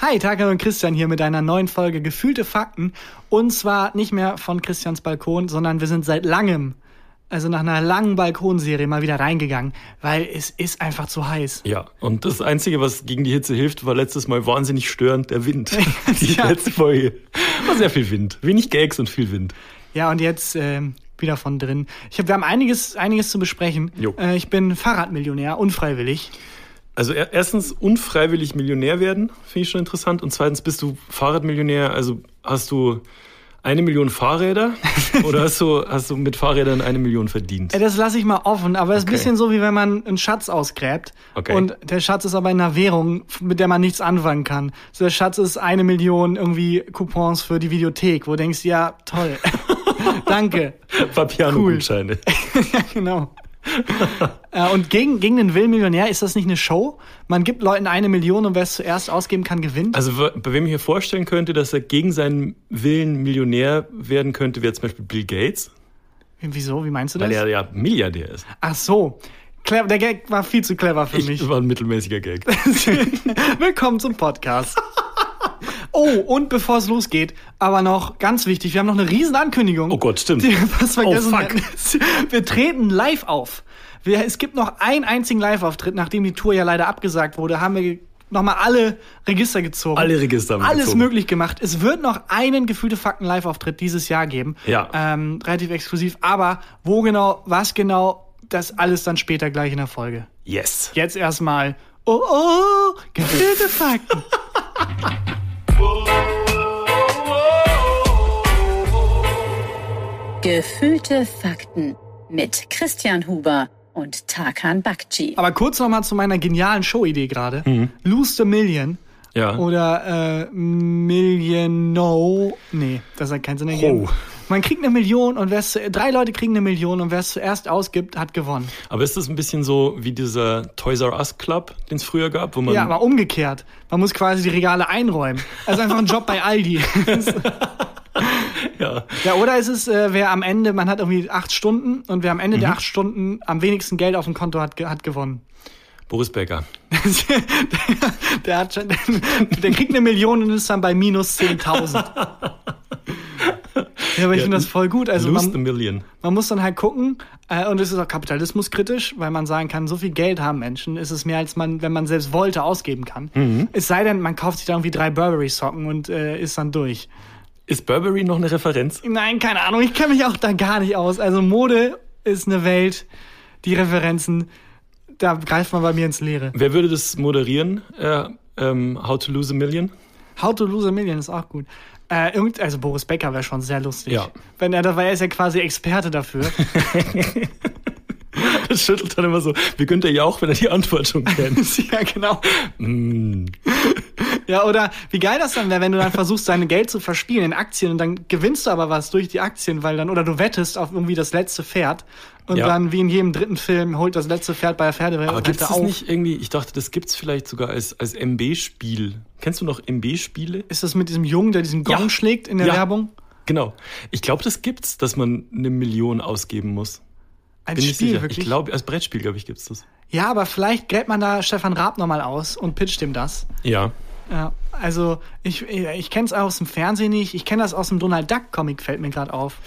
Hi, Taka und Christian hier mit einer neuen Folge Gefühlte Fakten. Und zwar nicht mehr von Christians Balkon, sondern wir sind seit langem, also nach einer langen Balkonserie mal wieder reingegangen, weil es ist einfach zu heiß. Ja, und das Einzige, was gegen die Hitze hilft, war letztes Mal wahnsinnig störend, der Wind. die Ja. letzte Folge war sehr viel Wind. Wenig Gags und viel Wind. Ja, und jetzt ähm, wieder von drin. Ich hab, wir haben einiges, einiges zu besprechen. Jo. Äh, ich bin Fahrradmillionär, unfreiwillig. Also er- erstens unfreiwillig Millionär werden, finde ich schon interessant. Und zweitens bist du Fahrradmillionär, also hast du eine Million Fahrräder oder hast du, hast du mit Fahrrädern eine Million verdient? Das lasse ich mal offen, aber es ist ein Okay. bisschen so, wie wenn man einen Schatz ausgräbt. Okay. Und der Schatz ist aber in einer Währung, mit der man nichts anfangen kann. So der Schatz ist eine Million irgendwie Coupons für die Videothek, wo du denkst, ja, toll. Danke. Papiano-Gutscheine. ja, genau. Äh, und gegen, gegen den Willen Millionär ist das nicht eine Show? Man gibt Leuten eine Million und wer es zuerst ausgeben kann, gewinnt? Also bei wem ich mir vorstellen könnte, dass er gegen seinen Willen Millionär werden könnte, wäre zum Beispiel Bill Gates, Wieso? Wie meinst du das? weil er ja Milliardär ist. Ach so. Clever, der Gag war viel zu clever für mich. Ich war ein mittelmäßiger Gag. Willkommen zum Podcast. Oh, und bevor es losgeht, aber noch ganz wichtig, wir haben noch eine riesen Ankündigung. Oh Gott, stimmt. Die wir fast vergessen Oh, fuck. Wir treten live auf. Wir, es gibt noch einen einzigen Live-Auftritt, nachdem die Tour ja leider abgesagt wurde, haben wir nochmal alle Register gezogen. Alle Register haben Alles gezogen. möglich gemacht. Es wird noch einen gefühlte Fakten Live-Auftritt dieses Jahr geben. Ja. Ähm, relativ exklusiv. Aber wo genau, was genau, das alles dann später gleich in der Folge. Yes. Jetzt erstmal. Oh, oh, gefühlte Fakten. Gefühlte Fakten mit Christian Huber und Tarkan Bakci. Aber kurz nochmal zu meiner genialen Showidee gerade. Mhm. Lose the Million. Ja. Oder äh, Million No. Nee, das hat keinen Sinn ergeben. Ho. Man kriegt eine Million und wer drei Leute kriegen eine Million und wer es zuerst ausgibt, hat gewonnen. Aber ist das ein bisschen so wie dieser Toys R Us Club, den es früher gab, wo man Ja, aber umgekehrt. Man muss quasi die Regale einräumen. Also einfach ein Job bei Aldi. ja. Ja, oder ist es, äh, wer am Ende, man hat irgendwie acht Stunden und wer am Ende Mhm. der acht Stunden am wenigsten Geld auf dem Konto hat, hat gewonnen. Boris Becker. der, der, hat schon, der kriegt eine Million und ist dann bei minus 10.000. Ja, aber ich Ja, finde das voll gut. Also man, Million. man muss dann halt gucken, äh, und es ist auch kapitalismuskritisch, weil man sagen kann, so viel Geld haben Menschen, ist es mehr, als man, wenn man selbst wollte, ausgeben kann. Mhm. Es sei denn, man kauft sich da irgendwie drei Burberry-Socken und äh, ist dann durch. Ist Burberry noch eine Referenz? Nein, keine Ahnung, ich kenne mich auch da gar nicht aus. Also Mode ist eine Welt, die Referenzen, da greift man bei mir ins Leere. Wer würde das moderieren? Äh, ähm, How to Lose a Million? How to Lose a Million ist auch gut. Äh, irgend, also Boris Becker wäre schon sehr lustig. Ja. Wenn er, weil er ist ja quasi Experte dafür. Das schüttelt dann immer so. Wie könnte er ja auch, wenn er die Antwort schon kennt. ja, genau. mm. Ja, oder wie geil das dann wäre, wenn du dann versuchst, dein Geld zu verspielen in Aktien und dann gewinnst du aber was durch die Aktien, weil dann, oder du wettest auf irgendwie das letzte Pferd und Ja. dann, wie in jedem dritten Film, holt das letzte Pferd bei der Pferde Aber gibt es das nicht irgendwie? Ich dachte, das gibt's vielleicht sogar als, als MB-Spiel. Kennst du noch MB-Spiele? Ist das mit diesem Jungen, der diesen Gong Ja. schlägt in der Ja. Werbung? Genau. Ich glaube, das gibt's, dass man eine Million ausgeben muss. Als Bin ich Spiel, sicher. wirklich? Ich glaube, als Brettspiel, glaube ich, gibt's das. ja, aber vielleicht gräbt man da Stefan Raab nochmal aus und pitcht ihm das. Ja. Ja, also ich, ich kenne es aus dem Fernsehen nicht. Ich kenne das aus dem Donald Duck Comic, fällt mir gerade auf.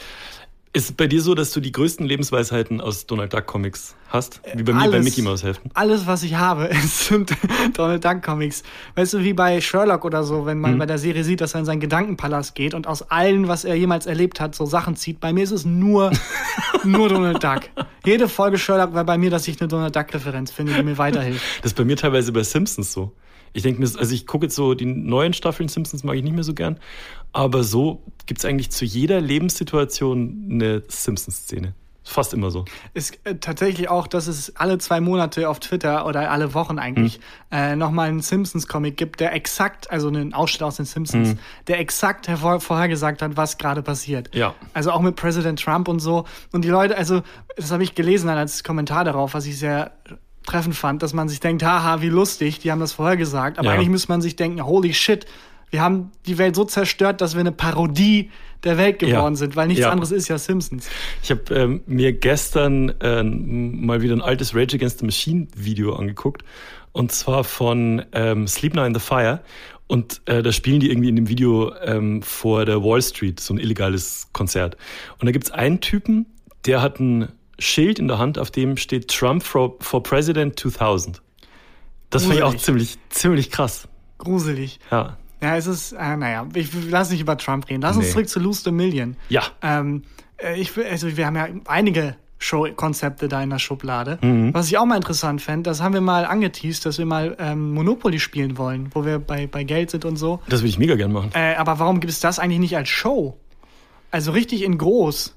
Ist es bei dir so, dass du die größten Lebensweisheiten aus Donald Duck Comics hast? Wie bei mir bei Alles. Mickey Mouse Heften? Alles, was ich habe, ist- sind Donald Duck Comics. Weißt du, wie bei Sherlock oder so, wenn Mhm. man bei der Serie sieht, dass er in seinen Gedankenpalast geht und aus allen, was er jemals erlebt hat, so Sachen zieht. Bei mir ist es nur, nur Donald Duck. Jede Folge Sherlock war bei mir, dass ich eine Donald Duck Referenz finde, die mir weiterhilft. Das ist bei mir teilweise bei Simpsons so. Ich denke mir, also ich gucke jetzt so, die neuen Staffeln Simpsons mag ich nicht mehr so gern, aber so gibt's eigentlich zu jeder Lebenssituation eine Simpsons-Szene. Fast immer so. ist äh, tatsächlich auch, dass es alle zwei Monate auf Twitter oder alle Wochen eigentlich Hm. äh, nochmal einen Simpsons-Comic gibt, der exakt, also einen Ausschnitt aus den Simpsons, Hm. der exakt hervor, vorhergesagt hat, was gerade passiert. Ja. Also auch mit Präsident Trump und so. Und die Leute, also das habe ich gelesen dann als Kommentar darauf, was ich sehr treffend fand, dass man sich denkt, haha, wie lustig, die haben das vorhergesagt. Aber Ja. eigentlich müsste man sich denken, holy shit, wir haben die Welt so zerstört, dass wir eine Parodie der Welt geworden Ja. sind, weil nichts Ja. anderes ist ja Simpsons. Ich habe ähm, mir gestern äh, mal wieder ein altes Rage Against the Machine Video angeguckt. Und zwar von ähm, Sleep Now in the Fire. Und äh, da spielen die irgendwie in dem Video ähm, vor der Wall Street, so ein illegales Konzert. Und da gibt's einen Typen, der hat ein Schild in der Hand, auf dem steht Trump for, for President 2000. Das finde ich auch ziemlich, ziemlich krass. Gruselig. Ja. Ja, es ist, äh, naja, ich lass nicht über Trump reden. Lass uns Nee. zurück zu Lose the Million. Ja. Ähm, äh, ich, also wir haben ja einige Show-Konzepte da in der Schublade. Mhm. Was ich auch mal interessant fände, das haben wir mal angeteased, dass wir mal ähm, Monopoly spielen wollen, wo wir bei, bei Geld sind und so. Das würde ich mega gern machen. Äh, aber warum gibt es das eigentlich nicht als Show? Also richtig in groß.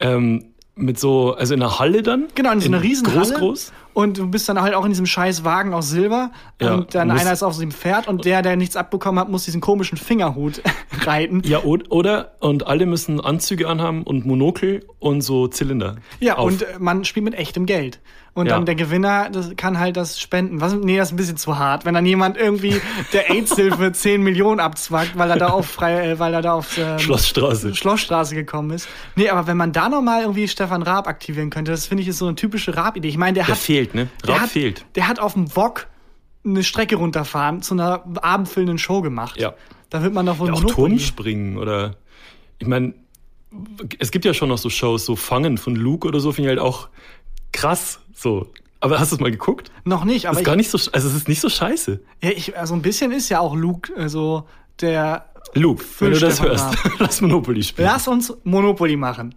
Ähm, mit so, also in einer Halle dann? Genau, in so einer riesen Groß, groß? Und du bist dann halt auch in diesem scheiß Wagen aus Silber. Ja, und dann einer ist auf dem Pferd und der, der nichts abbekommen hat, muss diesen komischen Fingerhut reiten. Ja, oder, und alle müssen Anzüge anhaben und Monokel und so Zylinder. Ja, auf. und man spielt mit echtem Geld. Und Ja. dann der Gewinner das kann halt das spenden. Was, nee, das ist ein bisschen zu hart. Wenn dann jemand irgendwie der AIDS-Hilfe 10 Millionen abzwackt, weil er da auf frei, äh, weil er da auf ähm, Schlossstraße. Schlossstraße gekommen ist. Nee, aber wenn man da nochmal irgendwie Stefan Raab aktivieren könnte, das finde ich ist so eine typische Raab-Idee. Ich meine, der, Der hat. fehlt, ne? der Raab hat, fehlt. Der hat auf dem VOG eine Strecke runterfahren zu einer abendfüllenden Show gemacht. Ja. Da wird man doch wohl Auch Monopoly- Turmspringen oder, ich meine, es gibt ja schon noch so Shows, so Fangen von Luke oder so, finde ich halt auch krass, so. Aber hast du es mal geguckt? Noch nicht, aber ist gar nicht so, also es ist nicht so scheiße. ja, ich, also ein bisschen ist ja auch Luke äh, so der. Luke, wenn du das hörst, lass Monopoly spielen. Lass uns Monopoly machen.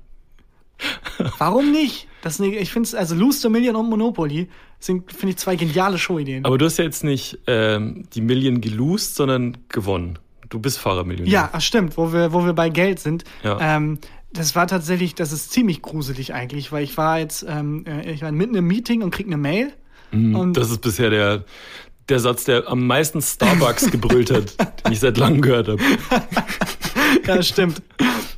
Warum nicht? Das ich finde also Lose the Million und Monopoly sind, finde ich, zwei geniale Showideen. Aber du hast ja jetzt nicht ähm, die Million gelost, sondern gewonnen. Du bist Fahrermillionär. Ja, stimmt, wo wir, wo wir bei Geld sind. Ja. Ähm, das war tatsächlich, das ist ziemlich gruselig eigentlich, weil ich war jetzt, ähm, äh, ich war mitten im Meeting und krieg eine Mail. Und Das ist bisher der, der Satz, der am meisten Starbucks gebrüllt hat, den ich seit langem gehört habe. ja, das stimmt.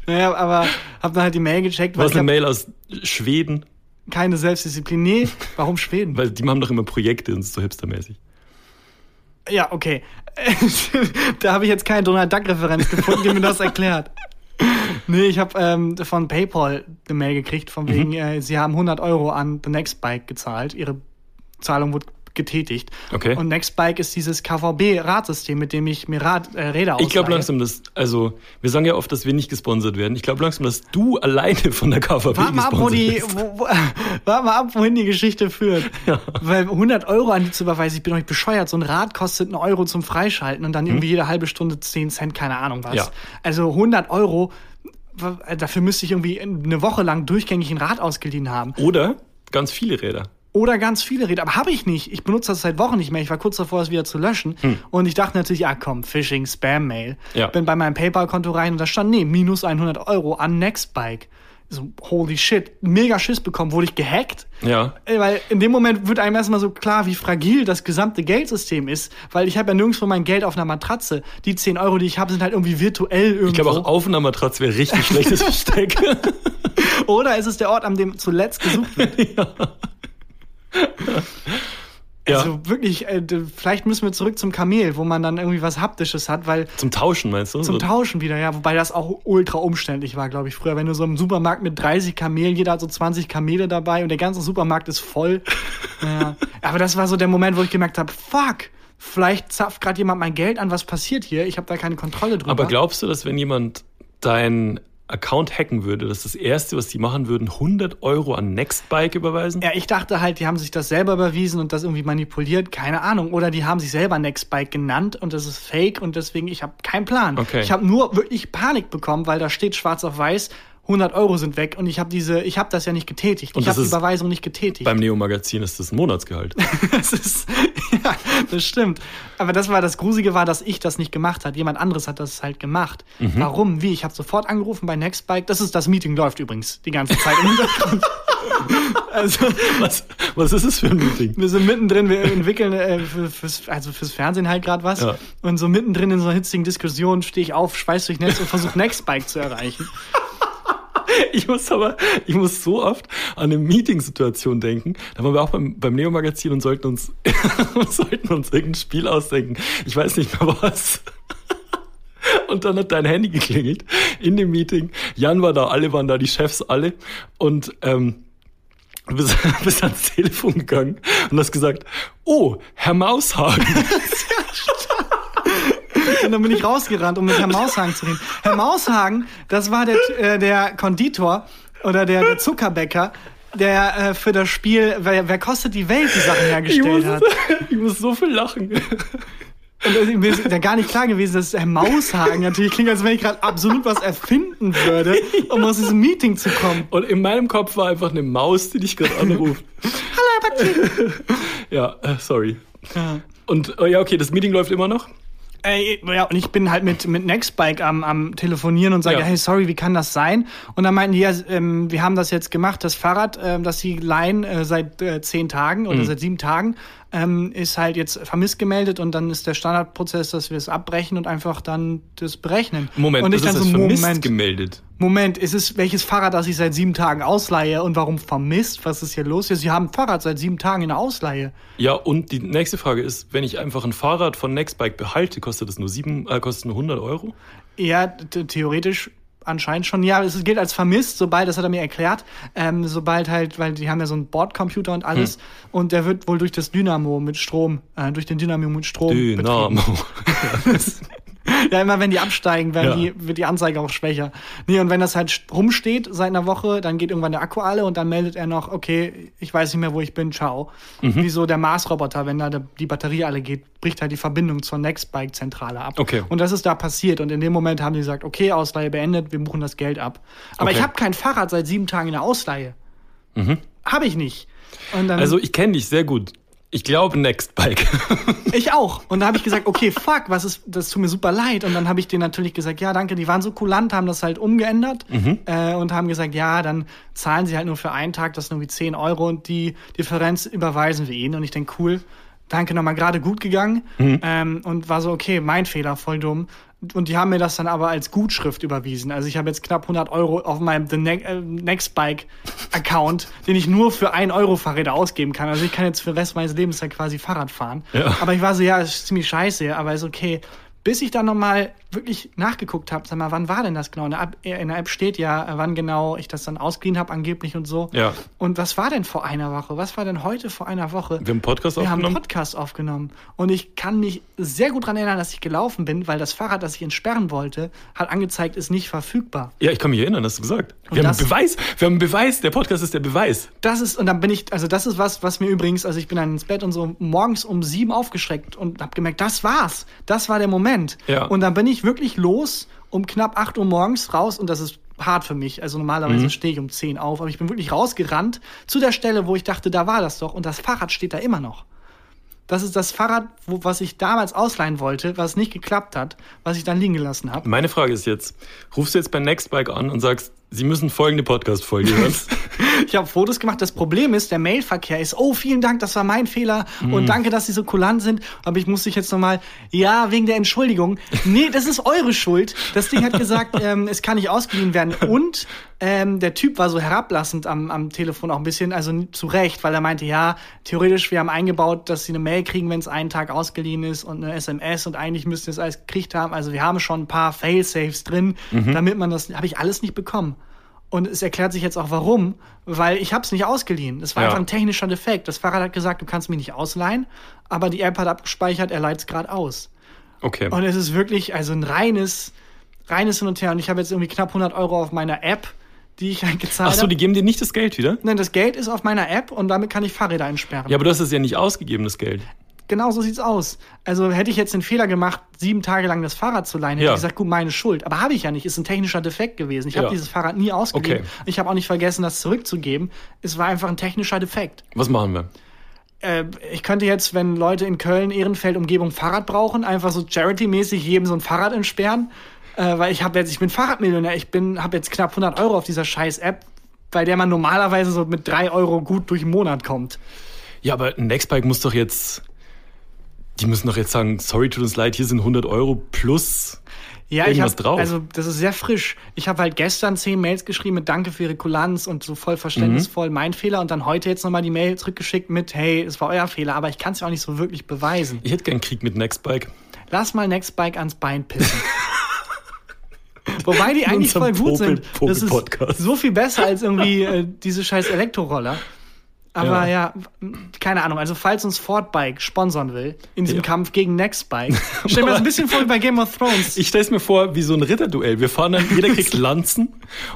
naja, aber hab dann halt die Mail gecheckt, weil Was eine Mail aus Schweden, keine Selbstdisziplin. Nee, warum Schweden? weil die haben doch immer Projekte und so hipstermäßig. Ja, okay. da habe ich jetzt keine Donald Duck-Referenz gefunden, die mir das erklärt. Nee, ich habe ähm, von PayPal eine Mail gekriegt, von wegen, äh, sie haben 100 Euro an The Next Bike gezahlt. Ihre Zahlung wurde getätigt. Okay. Und Nextbike ist dieses KVB-Radsystem, mit dem ich mir Rad, äh, Räder Ich glaube langsam, dass, also, wir sagen ja oft, dass wir nicht gesponsert werden. Ich glaube langsam, dass du alleine von der KVB Warte mal ab, wo die, wo, wo, warte mal ab, wohin die Geschichte führt. Weil 100 Euro an die zu überweisen, ich bin doch nicht bescheuert. So ein Rad kostet einen Euro zum Freischalten und dann irgendwie jede halbe Stunde 10 Cent, keine Ahnung was. Ja. Also 100 Euro, w- dafür müsste ich irgendwie eine Woche lang durchgängig ein Rad ausgeliehen haben. Oder ganz viele Räder. Oder ganz viele Räder. Aber habe ich nicht. Ich benutze das seit Wochen nicht mehr. Ich war kurz davor, es wieder zu löschen. Und ich dachte natürlich, ah komm, Phishing, Spam-Mail. Hm. Ja. Bin bei meinem PayPal-Konto rein und da stand, nee, minus 100 Euro an Nextbike. So, holy shit. Mega Schiss bekommen. Wurde ich gehackt? Ja. Ey, Weil in dem Moment wird einem erstmal so klar, wie fragil das gesamte Geldsystem ist. Weil ich habe ja nirgendwo mein Geld auf einer Matratze. Die 10 Euro, die ich habe, sind halt irgendwie virtuell irgendwo. Ich glaube auch auf einer Matratze wäre richtig schlechtes Versteck. Oder ist es der Ort, an dem zuletzt gesucht wird? ja. Also wirklich, äh, vielleicht müssen wir zurück zum Kamel, wo man dann irgendwie was Haptisches hat, weil Zum Tauschen, meinst du? zum Tauschen wieder, ja, wobei das auch ultra umständlich war, glaube ich, früher. Wenn du so im Supermarkt mit 30 Kamelen, jeder hat so 20 Kamele dabei und der ganze Supermarkt ist voll. ja. Aber das war so der Moment, wo ich gemerkt habe, fuck, vielleicht zapft gerade jemand mein Geld an, was passiert hier? Ich habe da keine Kontrolle drüber. Aber glaubst du, dass wenn jemand deinen Account hacken würde, dass das Erste, was die machen würden, 100 Euro an Nextbike überweisen? Ja, ich dachte halt, die haben sich das selber überwiesen und das irgendwie manipuliert, keine Ahnung. Oder die haben sich selber Nextbike genannt und das ist fake und deswegen, ich habe keinen Plan. Okay. Ich habe nur wirklich Panik bekommen, weil da steht schwarz auf weiß, 100 Euro sind weg und ich habe diese, ich habe das ja nicht getätigt. Und ich habe die Überweisung nicht getätigt. Beim Neo-Magazin ist das ein Monatsgehalt. das ist, ja, das stimmt. Aber das war das Gruselige war, dass ich das nicht gemacht hat. Jemand anderes hat das halt gemacht. Mhm. Warum? Wie? Ich habe sofort angerufen bei Nextbike. Das ist das Meeting läuft übrigens die ganze Zeit im Hintergrund. also Was, was ist es für ein Meeting? wir sind mittendrin, wir entwickeln äh, für, fürs, also fürs Fernsehen halt gerade was. Ja. Und so mittendrin in so einer hitzigen Diskussion stehe ich auf, schweiß durch Netz und versuche Nextbike zu erreichen. Ich muss aber, ich muss so oft an eine Meeting-Situation denken. Da waren wir auch beim, beim Neo-Magazin und sollten uns, sollten uns irgendein Spiel ausdenken. Ich weiß nicht mehr was. Und dann hat dein Handy geklingelt in dem Meeting. Jan war da, alle waren da, die Chefs alle. Und ähm, du bist, bist ans Telefon gegangen und hast gesagt, oh, Herr Maushagen. Und dann bin ich rausgerannt, um mit Herrn Maushagen zu reden. Herr Maushagen, das war der, äh, der Konditor oder der, der Zuckerbäcker, der äh, für das Spiel wer, wer kostet die Welt die Sachen hergestellt hat. ich muss so viel lachen. Und äh, mir ist ja gar nicht klar gewesen, dass Herr Maushagen natürlich klingt, als wenn ich gerade absolut was erfinden würde, um aus diesem Meeting zu kommen. Und in meinem Kopf war einfach eine Maus, die dich gerade anruft. Hallo, Herr ja, äh, sorry. Und äh, ja, okay, das Meeting läuft immer noch. Ey, ja, und ich bin halt mit, mit Nextbike am, am Telefonieren und sage, Ja. hey, sorry, wie kann das sein? Und dann meinten die, ja, ähm, wir haben das jetzt gemacht, das Fahrrad, ähm, das sie leihen äh, seit äh, zehn Tagen oder seit sieben Tagen, ähm, ist halt jetzt vermisst gemeldet und dann ist der Standardprozess, dass wir es abbrechen und einfach dann das berechnen. Moment, und das ich dann ist so, vermisst Moment, gemeldet. Moment, ist es welches Fahrrad, das ich seit sieben Tagen ausleihe und warum vermisst? Was ist hier los? Ja, sie haben ein Fahrrad seit sieben Tagen in der Ausleihe. Ja, und die nächste Frage ist, wenn ich einfach ein Fahrrad von Nextbike behalte, kostet das nur sieben, äh, kostet nur 100 Euro? Ja, theoretisch anscheinend schon. Ja, es gilt als vermisst, sobald, das hat er mir erklärt, ähm, sobald halt, weil die haben ja so einen Bordcomputer und alles und der wird wohl durch das Dynamo mit Strom, äh, durch den Dynamo mit Strom Dynamo. Ja, immer wenn die absteigen, werden Ja. die, wird die Anzeige auch schwächer. Nee, und wenn das halt rumsteht seit einer Woche, dann geht irgendwann der Akku alle und dann meldet er noch, okay, ich weiß nicht mehr, wo ich bin, ciao. Mhm. Wie so der Mars-Roboter, wenn da die Batterie alle geht, bricht halt die Verbindung zur Nextbike-Zentrale ab. Okay. Und das ist da passiert. Und in dem Moment haben die gesagt, okay, Ausleihe beendet, wir buchen das Geld ab. Aber Okay. ich habe kein Fahrrad seit sieben Tagen in der Ausleihe. Habe ich nicht. Also ich kenne dich sehr gut. Ich glaube Nextbike. ich auch. Und da habe ich gesagt, okay, fuck, was ist, das tut mir super leid. Und dann habe ich denen natürlich gesagt, ja, danke, die waren so kulant, haben das halt umgeändert äh, und haben gesagt, ja, dann zahlen sie halt nur für einen Tag, das sind irgendwie 10 Euro und die Differenz überweisen wir ihnen. Und ich denke, cool, danke nochmal gerade gut gegangen. Ähm, und war so, okay, mein Fehler, voll dumm. Und die haben mir das dann aber als Gutschrift überwiesen. Also ich habe jetzt knapp 100 Euro auf meinem The ne äh, Nextbike-Account, den ich nur für 1 Euro Fahrräder ausgeben kann. Also ich kann jetzt für den Rest meines Lebens dann quasi Fahrrad fahren. Ja. Aber ich war so, ja, ist ziemlich scheiße, aber ist okay. Bis ich dann nochmal wirklich nachgeguckt habe, sag mal, wann war denn das genau? In der, App, in der App steht ja, äh, wann genau ich das dann ausgeliehen habe, angeblich und so. Ja. Und was war denn vor einer Woche? Was war denn heute vor einer Woche? Wir haben einen Podcast Wir haben einen aufgenommen. Podcast aufgenommen. Und ich kann mich sehr gut daran erinnern, dass ich gelaufen bin, weil das Fahrrad, das ich entsperren wollte, hat angezeigt, ist nicht verfügbar. Ja, ich kann mich erinnern, hast du gesagt. Wir haben das- einen Beweis. Wir haben einen Beweis. Der Podcast ist der Beweis. Das ist, und dann bin ich, also das ist was, was mir übrigens, also ich bin dann ins Bett und so morgens um sieben aufgeschreckt und hab gemerkt, das war's. Das war der Moment. Ja. Und dann bin ich wirklich los um knapp acht Uhr morgens raus und das ist hart für mich. Also normalerweise stehe ich um zehn auf, aber ich bin wirklich rausgerannt zu der Stelle, wo ich dachte, da war das doch und das Fahrrad steht da immer noch. Das ist das Fahrrad, wo, was ich damals ausleihen wollte, was nicht geklappt hat, was ich dann liegen gelassen habe. Meine Frage ist jetzt, rufst du jetzt bei Nextbike an und sagst, Sie müssen folgende Podcast-Folge hören? Ich habe Fotos gemacht. Das Problem ist, der Mailverkehr ist, oh, vielen Dank, das war mein Fehler und danke, dass Sie so kulant sind. Aber ich musste jetzt nochmal, ja, wegen der Entschuldigung. Nee, das ist eure Schuld. Das Ding hat gesagt, ähm, es kann nicht ausgeliehen werden. Und ähm, der Typ war so herablassend am, am Telefon auch ein bisschen, also zu Recht, weil er meinte, ja, theoretisch, wir haben eingebaut, dass Sie eine Mail kriegen, wenn es einen Tag ausgeliehen ist und eine SMS und eigentlich müssten Sie es alles gekriegt haben. Also wir haben schon ein paar Fail-Safes drin, damit man das, habe ich alles nicht bekommen. Und es erklärt sich jetzt auch warum, weil ich habe es nicht ausgeliehen. Es war Ja. einfach ein technischer Defekt. Das Fahrrad hat gesagt, du kannst mich nicht ausleihen, aber die App hat abgespeichert, er leiht es gerade aus. Okay. Und es ist wirklich also ein reines, reines Hin und Her. Und ich habe jetzt irgendwie knapp 100 Euro auf meiner App, die ich halt gezahlt habe. die geben dir nicht das Geld wieder? Nein, das Geld ist auf meiner App und damit kann ich Fahrräder einsperren. Ja, aber du hast es ja nicht ausgegeben, das Geld. Genau so sieht's aus. Also hätte ich jetzt den Fehler gemacht, sieben Tage lang das Fahrrad zu leihen, hätte Ja. ich gesagt, gut, meine Schuld. Aber habe ich ja nicht. Ist ein technischer Defekt gewesen. Ich habe Ja. dieses Fahrrad nie ausgeliehen. Okay. Ich habe auch nicht vergessen, das zurückzugeben. Es war einfach ein technischer Defekt. Was machen wir? Äh, ich könnte jetzt, wenn Leute in Köln, Ehrenfeld, Umgebung Fahrrad brauchen, einfach so Charity-mäßig jedem so ein Fahrrad entsperren. Äh, weil ich habe jetzt, ich bin Fahrradmillionär. Ich bin, habe jetzt knapp 100 Euro auf dieser scheiß App, bei der man normalerweise so mit drei Euro gut durch den Monat kommt. Ja, aber Nextbike muss doch jetzt, die müssen doch jetzt sagen, sorry, tut uns leid, hier sind 100 Euro plus Ja, ich irgendwas hab, drauf. Also, das ist sehr frisch. Ich habe halt gestern zehn Mails geschrieben mit Danke für Ihre Kulanz und so voll verständnisvoll mein Fehler und dann heute jetzt nochmal die Mail zurückgeschickt mit Hey, es war euer Fehler, aber ich kann es ja auch nicht so wirklich beweisen. Ich hätte gern Krieg mit Nextbike. Lass mal Nextbike ans Bein pissen. Wobei die eigentlich voll gut sind. Popel- Das ist so viel besser als irgendwie äh, diese scheiß Elektroroller. Aber Ja. ja. keine Ahnung. Also falls uns Fortbike sponsern will in diesem Ja. Kampf gegen Nextbike, stell mir das ein bisschen vor wie bei Game of Thrones. Ich stelle es mir vor wie so ein Ritterduell. Wir fahren dann, jeder kriegt Lanzen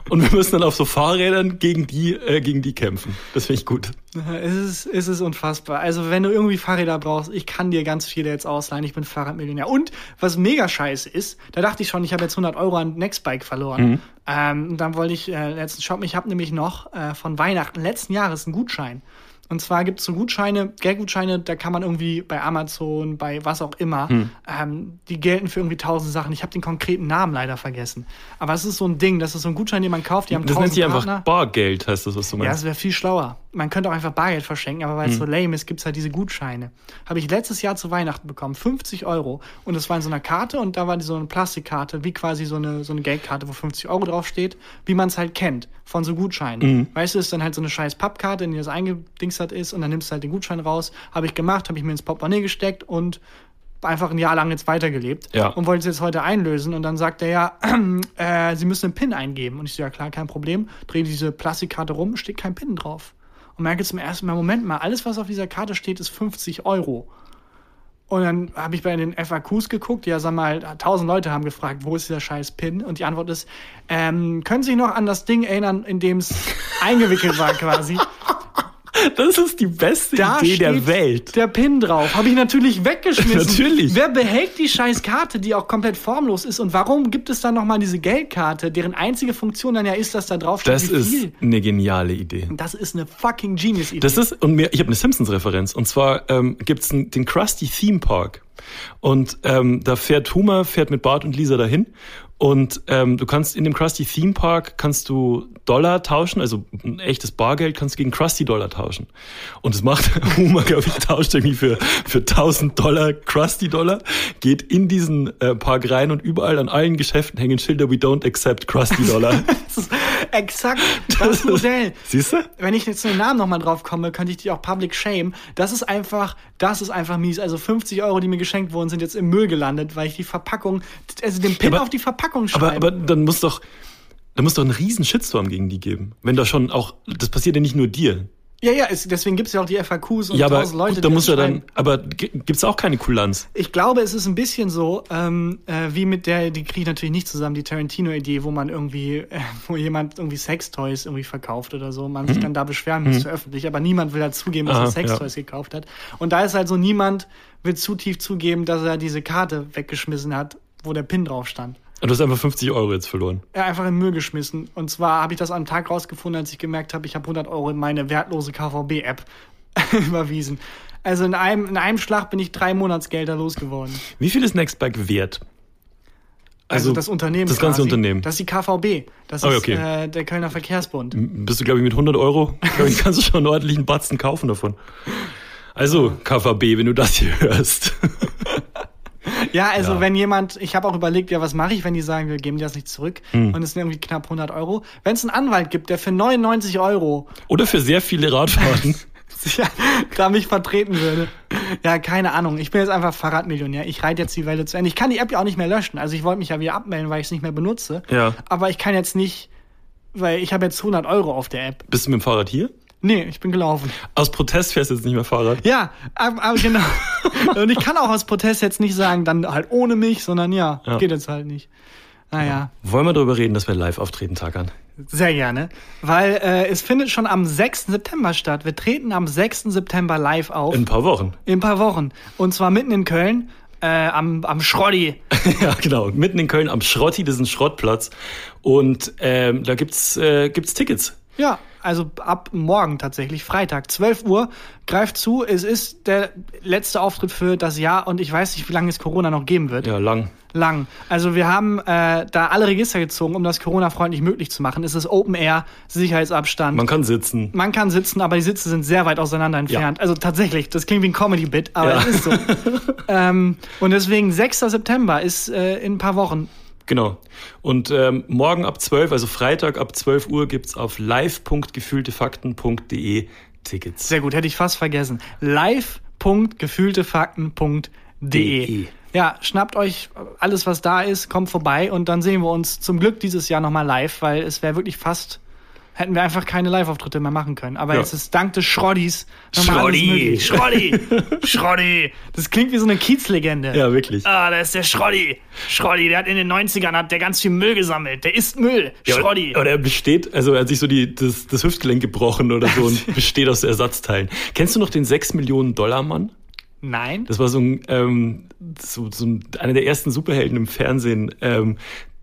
und wir müssen dann auf so Fahrrädern gegen die, äh, gegen die kämpfen. Das finde ich gut. Es ist, es ist unfassbar. Also, wenn du irgendwie Fahrräder brauchst, ich kann dir ganz viele jetzt ausleihen. Ich bin Fahrradmillionär. Und was mega scheiße ist, da dachte ich schon, ich habe jetzt 100 Euro an Nextbike verloren. Ähm, und dann wollte ich äh, letzten shoppen. Ich habe nämlich noch äh, von Weihnachten letzten Jahres einen Gutschein. Und zwar gibt es so Gutscheine, Geldgutscheine, da kann man irgendwie bei Amazon, bei was auch immer, ähm, die gelten für irgendwie tausend Sachen. Ich habe den konkreten Namen leider vergessen. Aber es ist so ein Ding, das ist so ein Gutschein, den man kauft. Die haben Das nennt sich einfach. Bargeld, heißt das, was du Ja, meinst. das wäre viel schlauer. Man könnte auch einfach Bargeld verschenken, aber weil es so lame ist, gibt's halt diese Gutscheine. Habe ich letztes Jahr zu Weihnachten bekommen, 50 Euro. Und es war in so einer Karte und da war die so eine Plastikkarte, wie quasi so eine, so eine Geldkarte, wo 50 Euro draufsteht, wie man es halt kennt, von so Gutscheinen. Weißt du, ist dann halt so eine scheiß Pappkarte, in die das eingedingstert ist und dann nimmst du halt den Gutschein raus. Habe ich gemacht, habe ich mir ins Portemonnaie gesteckt und einfach ein Jahr lang jetzt weitergelebt Ja. und wollte es jetzt heute einlösen und dann sagt er ja, äh, Sie müssen einen PIN eingeben. Und ich so, ja klar, kein Problem. Drehe diese Plastikkarte rum, steht kein PIN drauf. Und merke zum ersten Mal, Moment mal, alles, was auf dieser Karte steht, ist 50 Euro. Und dann habe ich bei den FAQs geguckt, ja, sag mal, tausend Leute haben gefragt, wo ist dieser scheiß PIN? Und die Antwort ist, ähm, können Sie sich noch an das Ding erinnern, in dem es eingewickelt war quasi? Das ist die beste Da Idee der Welt. Der Pin drauf. Habe ich natürlich weggeschmissen. Natürlich. Wer behält die scheiß Karte, die auch komplett formlos ist? Und warum gibt es dann nochmal diese Geldkarte, deren einzige Funktion dann ja ist, dass da drauf steht, Das ist eine geniale Idee. Das ist eine fucking Genius-Idee. Das ist, und mir, ich habe eine Simpsons-Referenz. Und zwar ähm, gibt's einen- den Krusty Theme Park. Und ähm, da fährt Homer, fährt mit Bart und Lisa dahin. Und ähm, du kannst in dem Krusty Theme Park kannst du Dollar tauschen, also ein echtes Bargeld kannst du gegen Krusty Dollar tauschen. Und das macht Homer, glaube ich, tauscht irgendwie für, für 1000 Dollar Krusty Dollar, geht in diesen äh, Park rein und überall an allen Geschäften hängen Schilder, we don't accept Krusty Dollar. Das ist exakt das Modell. Siehst du? Wenn ich jetzt den Namen nochmal drauf komme, könnte ich dich auch public shame. Das ist einfach, das ist einfach mies. Also 50 Euro, die mir geschenkt wurden, sind jetzt im Müll gelandet, weil ich die Verpackung, also den Pin Aber- auf die Verpackung schreibe. Aber, aber dann muss doch, da muss doch einen riesen Shitstorm gegen die geben. Wenn da schon auch, das passiert ja nicht nur dir. ja, ja, es, deswegen gibt's ja auch die FAQs und ja, aber tausend Leute, gut, da muss ja schreiben. dann, aber gibt's auch keine Kulanz. Ich glaube, es ist ein bisschen so, ähm, äh, wie mit der, die kriege ich natürlich nicht zusammen, die Tarantino-Idee, wo man irgendwie, äh, wo jemand irgendwie Sextoys irgendwie verkauft oder so, man sich dann da beschweren müsste öffentlich, aber niemand will halt zugeben, dass Mhm. Aha, er Sextoys gekauft hat. Und da ist halt so, niemand will zu tief zugeben, dass er diese Karte weggeschmissen hat, wo der Pin drauf stand. Und du hast einfach 50 Euro jetzt verloren. Er einfach in den Müll geschmissen. Und zwar habe ich das am Tag rausgefunden, als ich gemerkt habe, ich habe 100 Euro in meine wertlose KVB-App überwiesen. Also in einem, in einem Schlag bin ich drei Monatsgelder losgeworden. Wie viel ist Nextbike wert? Also, das Unternehmen. Das ganze quasi. Unternehmen. Das ist die KVB. Das Oh, ist okay. äh, der Kölner Verkehrsbund. Bist du, glaube ich, mit 100 Euro, kannst du schon einen ordentlichen Batzen kaufen davon. Also, KVB, wenn du das hier hörst. Ja, also Ja. wenn jemand, ich habe auch überlegt, ja, was mache ich, wenn die sagen, wir geben dir das nicht zurück Hm. und es sind irgendwie knapp 100 Euro. Wenn es einen Anwalt gibt, der für 99 Euro Oder für sehr viele Radfahrten. ja, da mich vertreten würde. Ja, keine Ahnung. Ich bin jetzt einfach Fahrradmillionär. Ich reite jetzt die Welle zu Ende. Ich kann die App ja auch nicht mehr löschen. Also ich wollte mich ja wieder abmelden, weil ich es nicht mehr benutze. Ja. Aber ich kann jetzt nicht, weil ich habe jetzt 100 Euro auf der App. Bist du mit dem Fahrrad hier? Nee, ich bin gelaufen. Aus Protest fährst du jetzt nicht mehr Fahrrad. Ja, aber, aber genau. Und ich kann auch aus Protest jetzt nicht sagen, dann halt ohne mich, sondern ja, Ja. geht jetzt halt nicht. Naja, Wollen wir darüber reden, dass wir live auftreten, Tagan? sehr gerne. Weil äh, es findet schon am 6. September statt. Wir treten am 6. September live auf. In ein paar Wochen. In ein paar Wochen. Und zwar mitten in Köln, äh, am, am Schroddi. ja, genau. Mitten in Köln am Schrotti, das ist ein Schrottplatz. Und ähm, da gibt's, äh, gibt's Tickets. Ja, also ab morgen tatsächlich, Freitag, 12 Uhr. Greift zu, es ist der letzte Auftritt für das Jahr und ich weiß nicht, wie lange es Corona noch geben wird. Ja, lang. Lang. Also wir haben äh, da alle Register gezogen, um das Corona-freundlich möglich zu machen. Es ist Open Air, Sicherheitsabstand. Man kann sitzen. Man kann sitzen, aber die Sitze sind sehr weit auseinander entfernt. Also tatsächlich, das klingt wie ein Comedy-Bit, aber Ja. es ist so. ähm, und deswegen 6. September ist äh, in ein paar Wochen. Genau. Und ähm, morgen ab 12, also Freitag ab 12 Uhr gibt's auf live.gefühltefakten.de Tickets. Sehr gut, hätte ich fast vergessen. live.gefühltefakten.de De. Ja, schnappt euch alles, was da ist, kommt vorbei und dann sehen wir uns zum Glück dieses Jahr nochmal live, weil es wäre wirklich fast hätten wir einfach keine Live-Auftritte mehr machen können. Aber Ja. jetzt ist dank des Schroddis Schroddi. Schroddi! Schroddi! Das klingt wie so eine Kiezlegende. Ja, wirklich. Ah, da ist der Schroddi. Schroddi, der hat in den 90ern hat der ganz viel Müll gesammelt. Der isst Müll. Ja, Schroddi. Oder er besteht, also er hat sich so die, das, das Hüftgelenk gebrochen oder so und besteht aus Ersatzteilen. Kennst du noch den 6 Millionen Dollar Mann? Nein. Das war so ein, ähm, so, so ein, einer der ersten Superhelden im Fernsehen. Ähm,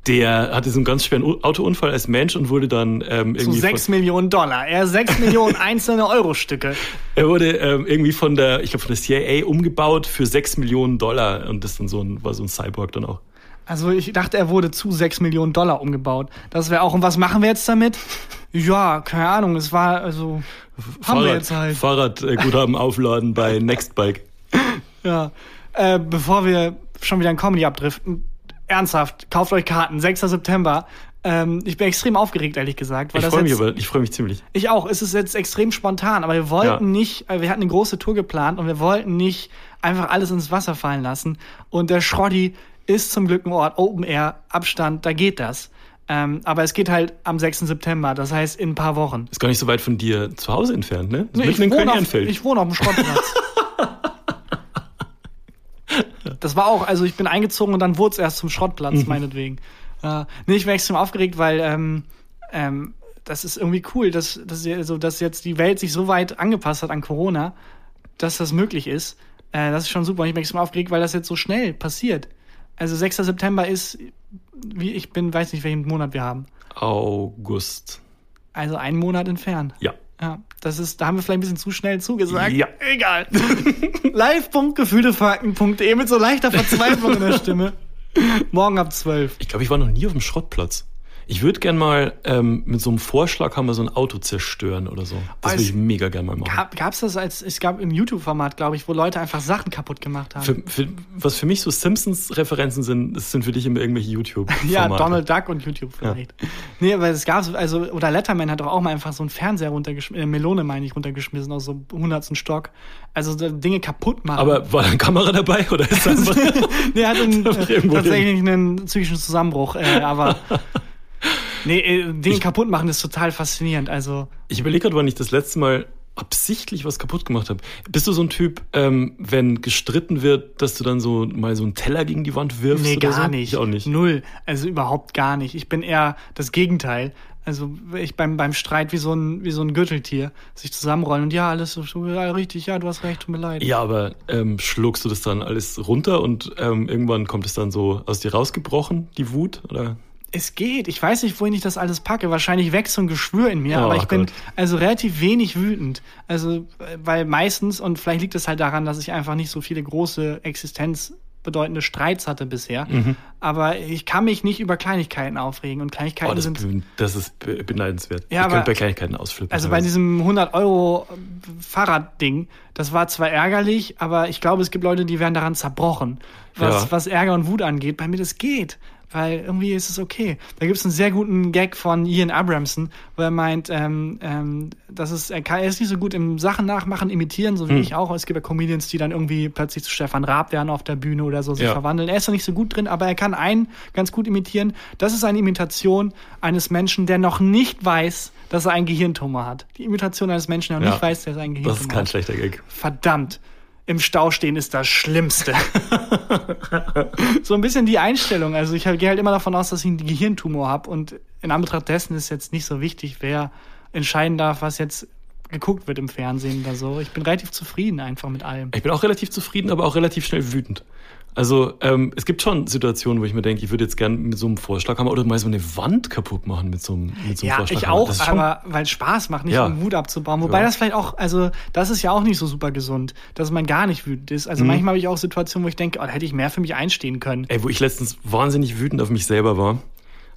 der hatte so einen ganz schweren Autounfall als Mensch und wurde dann ähm, Zu irgendwie 6 von, Millionen Dollar. Er 6 Millionen einzelne Euro-Stücke. er wurde ähm, irgendwie von der, ich glaube von der CIA umgebaut für 6 Millionen Dollar und das dann so ein, war so ein Cyborg dann auch. Also ich dachte, er wurde zu 6 Millionen Dollar umgebaut. Das wäre auch. Und was machen wir jetzt damit? Ja, keine Ahnung. Es war also. Haben wir jetzt halt. Fahrradguthaben aufladen bei Nextbike. Ja. Äh, bevor wir schon wieder in Comedy abdriften, ernsthaft, kauft euch Karten, 6. September. Ähm, ich bin extrem aufgeregt, ehrlich gesagt. Weil Ich freue mich jetzt, aber, ich freue mich ziemlich. Ich auch. Es ist jetzt extrem spontan, aber wir wollten Ja. nicht, äh, wir hatten eine große Tour geplant und wir wollten nicht einfach alles ins Wasser fallen lassen. Und der Schroddi ist zum Glück ein Ort, Open Air, Abstand, da geht das. Ähm, aber es geht halt am 6. September, das heißt in ein paar Wochen. Ist gar nicht so weit von dir zu Hause entfernt, ne? Nee, mitten in wohne auf, ich wohne auf dem Schrottplatz. das war auch, also ich bin eingezogen und dann wurde es erst zum Schrottplatz, Mhm. meinetwegen. Äh, nee, ich bin extrem aufgeregt, weil ähm, ähm, das ist irgendwie cool, dass, dass, also, dass jetzt die Welt sich so weit angepasst hat an Corona, dass das möglich ist. Äh, das ist schon super. Und ich bin extrem aufgeregt, weil das jetzt so schnell passiert. Also 6. September ist, wie ich bin, weiß nicht, welchen Monat wir haben. August. Also einen Monat entfernt. Ja. Ja, das ist, da haben wir vielleicht ein bisschen zu schnell zugesagt. Ja. Egal. Live.gefühltefakten.de mit so leichter Verzweiflung in der Stimme. Morgen ab 12. Ich glaube, ich war noch nie auf dem Schrottplatz. Ich würde gern mal ähm, mit so einem Vorschlaghammer so ein Auto zerstören oder so. Das würde ich mega gern mal machen. Gab, gab's das als, es gab im YouTube-Format, glaube ich, wo Leute einfach Sachen kaputt gemacht haben. Für, für, was für mich so Simpsons-Referenzen sind, das sind für dich immer irgendwelche YouTube-Formate. ja, Donald Duck und YouTube vielleicht. Nee, aber es gab also, oder Letterman hat doch auch mal einfach so einen Fernseher runtergeschmissen, äh, Melone meine ich, runtergeschmissen aus so hundertsten Stock. Also so Dinge kaputt machen. Aber war da eine Kamera dabei oder ist das nee, er hatte einen, äh, tatsächlich einen psychischen Zusammenbruch, äh, aber nee, äh, Dinge kaputt machen ist total faszinierend. Also Ich überlege gerade, wann ich das letzte Mal absichtlich was kaputt gemacht habe. Bist du so ein Typ, ähm, wenn gestritten wird, dass du dann so mal so einen Teller gegen die Wand wirfst? Nee, gar so? nicht. Ich auch nicht. Null. Also überhaupt gar nicht. Ich bin eher das Gegenteil. Also ich beim, beim Streit wie so ein, wie so ein Gürteltier sich zusammenrollen und ja, alles so, so, ja, richtig, ja, du hast recht, tut mir leid. Ja, aber ähm, schluckst du das dann alles runter und ähm, irgendwann kommt es dann so aus dir rausgebrochen, die Wut? Oder? Es geht. Ich weiß nicht, wohin ich das alles packe. Wahrscheinlich wächst so ein Geschwür in mir, Oh aber ich bin Gott. also relativ wenig wütend. Also, äh, weil meistens, und vielleicht liegt es halt daran, dass ich einfach nicht so viele große existenzbedeutende Streits hatte bisher. Mhm. Aber ich kann mich nicht über Kleinigkeiten aufregen und Kleinigkeiten Oh, das, sind. be- das ist be- beneidenswert. Ja, ich aber- könnte bei Kleinigkeiten ausflippen. Also bei diesem 100 Euro Fahrradding, das war zwar ärgerlich, aber ich glaube, es gibt Leute, die werden daran zerbrochen, was, Ja. was Ärger und Wut angeht. Bei mir das geht, weil irgendwie ist es okay. Da gibt es einen sehr guten Gag von Ian Abramson, wo er meint, ähm, ähm, das ist, er, kann, er ist nicht so gut im Sachen nachmachen, imitieren, so wie Hm. ich auch. Es gibt ja Comedians, die dann irgendwie plötzlich zu Stefan Raab werden auf der Bühne oder so sich Ja. verwandeln. Er ist da nicht so gut drin, aber er kann einen ganz gut imitieren. Das ist eine Imitation eines Menschen, der noch nicht weiß, dass er einen Gehirntumor hat. Die Imitation eines Menschen, der noch Ja. nicht weiß, dass er einen das Gehirntumor ist kein hat. schlechter Gag. Verdammt. Im Stau stehen ist das Schlimmste. so ein bisschen die Einstellung. Also ich gehe halt immer davon aus, dass ich einen Gehirntumor habe und in Anbetracht dessen ist jetzt nicht so wichtig, wer entscheiden darf, was jetzt geguckt wird im Fernsehen oder so. Ich bin relativ zufrieden einfach mit allem. Ich bin auch relativ zufrieden, aber auch relativ schnell wütend. Also ähm, es gibt schon Situationen, wo ich mir denke, ich würde jetzt gern mit so einem Vorschlaghammer oder mal so eine Wand kaputt machen mit so einem, mit so einem Ja, ich Vorschlaghammer. auch, Das ist schon- aber weil es Spaß macht, nicht Ja. um Wut abzubauen. Wobei Ja. das vielleicht auch, also das ist ja auch nicht so super gesund, dass man gar nicht wütend ist. Mhm. Also manchmal habe ich auch Situationen, wo ich denke, oh, da hätte ich mehr für mich einstehen können. Ey, wo ich letztens wahnsinnig wütend auf mich selber war.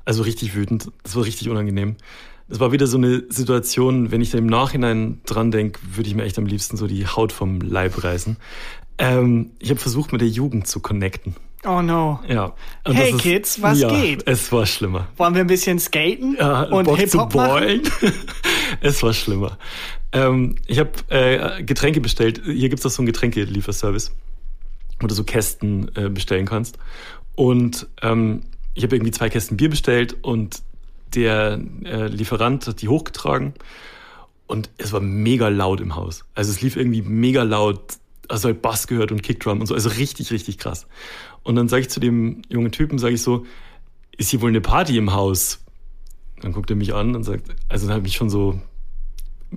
Also richtig wütend. Das war richtig unangenehm. Es war wieder so eine Situation, wenn ich da im Nachhinein dran denke, würde ich mir echt am liebsten so die Haut vom Leib reißen. Ähm, ich habe versucht, mit der Jugend zu connecten. Oh no. Ja. Und Hey, das Kids, was ja, geht? Es war schlimmer. Wollen wir ein bisschen skaten Ja, und Hip-Hop machen? es war schlimmer. Ähm, ich habe äh, Getränke bestellt. Hier gibt's doch so einen Getränkelieferservice, wo du so Kästen äh, bestellen kannst. Und ähm, ich habe irgendwie zwei Kästen Bier bestellt und der äh, Lieferant hat die hochgetragen und es war mega laut im Haus. Also es lief irgendwie mega laut, also halt Bass gehört und Kickdrum und so, also richtig, richtig krass. Und dann sage ich zu dem jungen Typen, sage ich so, ist hier wohl eine Party im Haus? Dann guckt er mich an und sagt, also dann habe ich schon so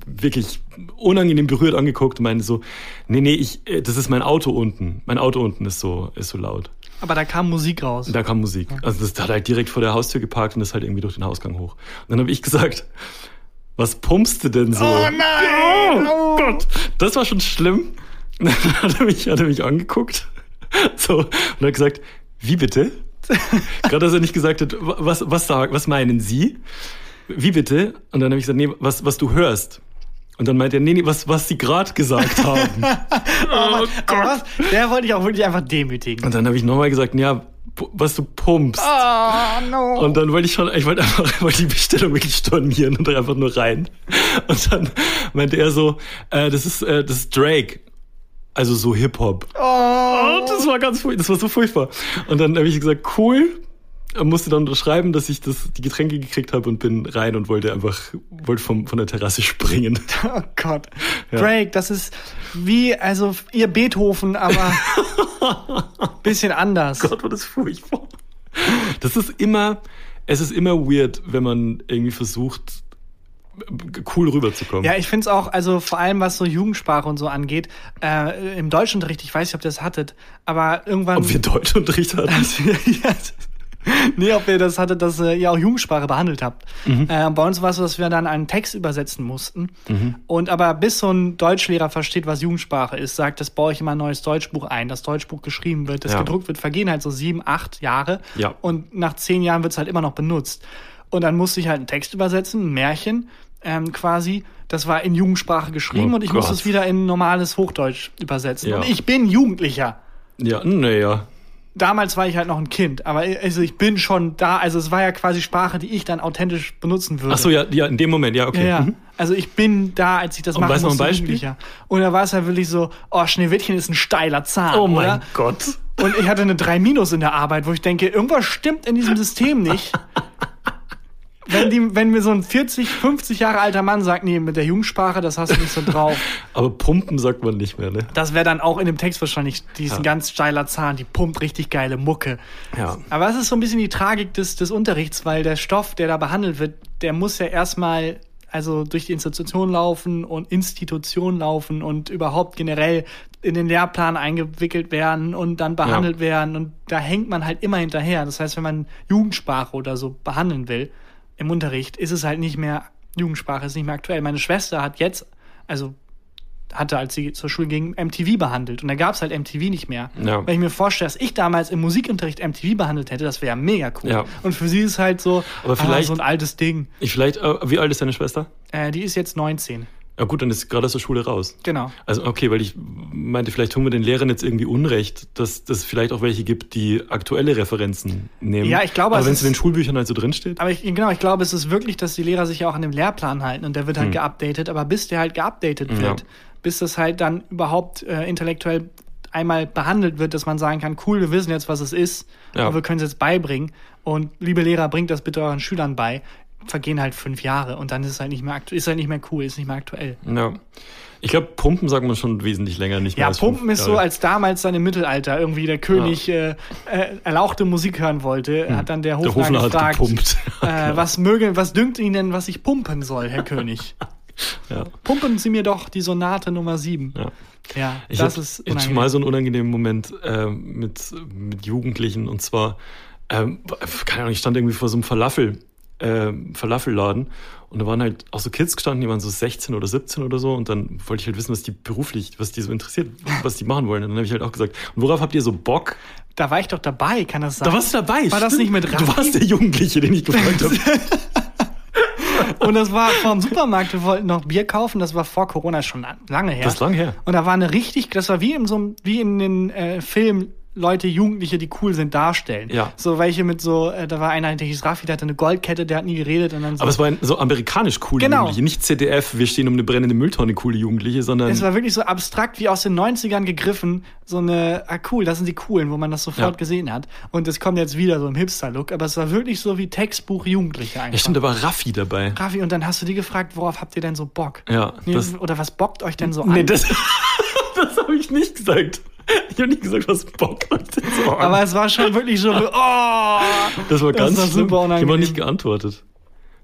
wirklich unangenehm berührt angeguckt und meinte so, nee, nee, ich, äh, das ist mein Auto unten. Mein Auto unten ist so, ist so laut. Aber da kam Musik raus. Da kam Musik. Also das hat halt direkt vor der Haustür geparkt und ist halt irgendwie durch den Hausgang hoch. Und dann habe ich gesagt, was pumpst du denn so? Oh nein! Oh Gott! Das war schon schlimm. Dann hat er mich, hat er mich angeguckt. So, und hat gesagt, wie bitte? Gerade dass er nicht gesagt hat, was, was, sag, was meinen Sie? Wie bitte? Und dann habe ich gesagt, nee, was, was du hörst. Und dann meint er, nee, nee, was, was sie gerade gesagt haben. Aber, aber was, der wollte ich auch wirklich einfach demütigen. Und dann habe ich nochmal gesagt, ja, was du pumpst. Oh no. Und dann wollte ich schon, ich wollte einfach ich wollte die Bestellung wirklich stornieren und einfach nur rein. Und dann meinte er so, äh, das ist, äh, das ist Drake. Also so Hip-Hop. oh. Und das war ganz furchtbar, das war so furchtbar. Und dann habe ich gesagt, cool. Musste dann unterschreiben, dass ich das, die Getränke gekriegt habe und bin rein und wollte einfach, wollte vom, von der Terrasse springen. Oh Gott. Drake, das ist wie, also ihr Beethoven, aber bisschen anders. Gott, war das furchtbar. Das ist immer, es ist immer weird, wenn man irgendwie versucht, cool rüberzukommen. Ja, ich find's auch, also vor allem was so Jugendsprache und so angeht, äh, im Deutschunterricht, ich weiß nicht, ob ihr das hattet, aber irgendwann. Ob wir Deutschunterricht hatten. ja, nee, ob ihr das hattet, dass äh, ihr auch Jugendsprache behandelt habt. Äh, bei uns war es so, dass wir dann einen Text übersetzen mussten. Und aber bis so ein Deutschlehrer versteht, was Jugendsprache ist, sagt, das baue ich immer ein neues Deutschbuch ein. Das Deutschbuch geschrieben wird, das Ja. gedruckt wird, vergehen halt so sieben, acht Jahre. Ja. Und nach zehn Jahren wird's halt immer noch benutzt. Und dann musste ich halt einen Text übersetzen, ein Märchen ähm, quasi. Das war in Jugendsprache geschrieben Oh und ich musste Gott. es wieder in normales Hochdeutsch übersetzen. Ja. Und ich bin Jugendlicher Ja, naja. damals war ich halt noch ein Kind, aber also ich bin schon da, also es war ja quasi Sprache, die ich dann authentisch benutzen würde. Ach so, ja, ja, in dem Moment, ja, okay. Ja, ja. Mhm. Also ich bin da, als ich das Und machen noch ein musste, Beispiel? Jugendlicher. Und da war es halt wirklich so, oh, Schneewittchen ist ein steiler Zahn, Oh mein oder? Gott. Und ich hatte eine 3 Minus in der Arbeit, wo ich denke, irgendwas stimmt in diesem System nicht. wenn, die, wenn mir so ein 40, 50 Jahre alter Mann sagt, nee, mit der Jugendsprache, das hast du nicht so drauf. Aber pumpen sagt man nicht mehr, ne? Das wäre dann auch in dem Text wahrscheinlich diesen ganz steiler Zahn, die pumpt richtig geile Mucke. Ja. Aber es ist so ein bisschen die Tragik des, des Unterrichts, weil der Stoff, der da behandelt wird, der muss ja erstmal also durch die Institution laufen und Institution laufen und überhaupt generell in den Lehrplan eingewickelt werden und dann behandelt werden und da hängt man halt immer hinterher. Das heißt, wenn man Jugendsprache oder so behandeln will im Unterricht, ist es halt nicht mehr Jugendsprache, ist nicht mehr aktuell. Meine Schwester hat jetzt, also hatte, als sie zur Schule ging, MTV behandelt. Und da gab es halt MTV nicht mehr. Ja. Wenn ich mir vorstelle, dass ich damals im Musikunterricht MTV behandelt hätte, das wäre mega cool. Ja. Und für sie ist halt so, Aber vielleicht- ah, so ein altes Ding. Ich vielleicht, äh, wie alt ist deine Schwester? Äh, die ist jetzt 19. Ja gut, dann ist gerade aus der Schule raus. Genau. Also okay, weil ich meinte, vielleicht tun wir den Lehrern jetzt irgendwie Unrecht, dass es vielleicht auch welche gibt, die aktuelle Referenzen nehmen. Ja, ich glaube, Aber wenn es in den Schulbüchern halt so drinsteht. Aber ich, genau, ich glaube, es ist wirklich, dass die Lehrer sich ja auch an dem Lehrplan halten und der wird halt Hm. geupdatet. Aber bis der halt geupdatet wird, bis das halt dann überhaupt äh, intellektuell einmal behandelt wird, dass man sagen kann, cool, wir wissen jetzt, was es ist, Ja. aber wir können es jetzt beibringen. Und liebe Lehrer, bringt das bitte euren Schülern bei. Vergehen halt fünf Jahre und dann ist es halt nicht mehr aktu ist halt nicht mehr cool, ist nicht mehr aktuell. Ja. Ich glaube, Pumpen sagt man schon wesentlich länger nicht mehr. Ja, Pumpen ist so, als damals dann im Mittelalter irgendwie der König äh, äh, erlauchte Musik hören wollte, hat dann der Hofnarr, Hm. Hofnarr hat gefragt, gepumpt. äh, was möge, was dünkt Ihnen denn, was ich pumpen soll, Herr König? Ja. Pumpen Sie mir doch die Sonate Nummer 7. Ja. Ja, Ich das hatte ist unangenehm. schon mal so einen unangenehmen Moment äh, mit, mit Jugendlichen und zwar, ähm, keine Ahnung, ich stand irgendwie vor so einem Falafel, äh, Falafelladen und da waren halt auch so Kids gestanden, die waren so 16 oder 17 oder so und dann wollte ich halt wissen, was die beruflich, was die so interessiert, was die machen wollen. Und dann habe ich halt auch gesagt, und worauf habt ihr so Bock? Da war ich doch dabei, kann das sein? Da warst du dabei. War das nicht stimmt. mit Du Raffi? warst der Jugendliche, den ich gefragt habe. Und das war vom Supermarkt, wir wollten noch Bier kaufen, das war vor Corona schon lange her. Das ist lang her. Und da war eine richtig, das war wie in so einem, wie in den äh, Film Leute, Jugendliche, die cool sind, darstellen. Ja. So welche mit so, äh, da war einer, der hieß Raffi, der hatte eine Goldkette, der hat nie geredet und dann so. Aber es waren so amerikanisch coole Genau. Jugendliche. Nicht ZDF, wir stehen um eine brennende Mülltonne, coole Jugendliche, sondern. es war wirklich so abstrakt wie aus den 90ern gegriffen, so eine, ah cool, das sind die coolen, wo man das sofort Ja. gesehen hat. Und es kommt jetzt wieder so im Hipster-Look, aber es war wirklich so wie Textbuch Jugendliche einfach. ja, stimmt, da war Raffi dabei. Raffi, und dann hast du die gefragt, worauf habt ihr denn so Bock? Ja, Nee, oder was bockt euch denn so an? Nee, das, das habe ich nicht gesagt. Ich habe nicht gesagt, was Bock hat. So aber es war schon wirklich so, oh! das war ganz war schlimm. super Ich habe unangenehm. nicht geantwortet.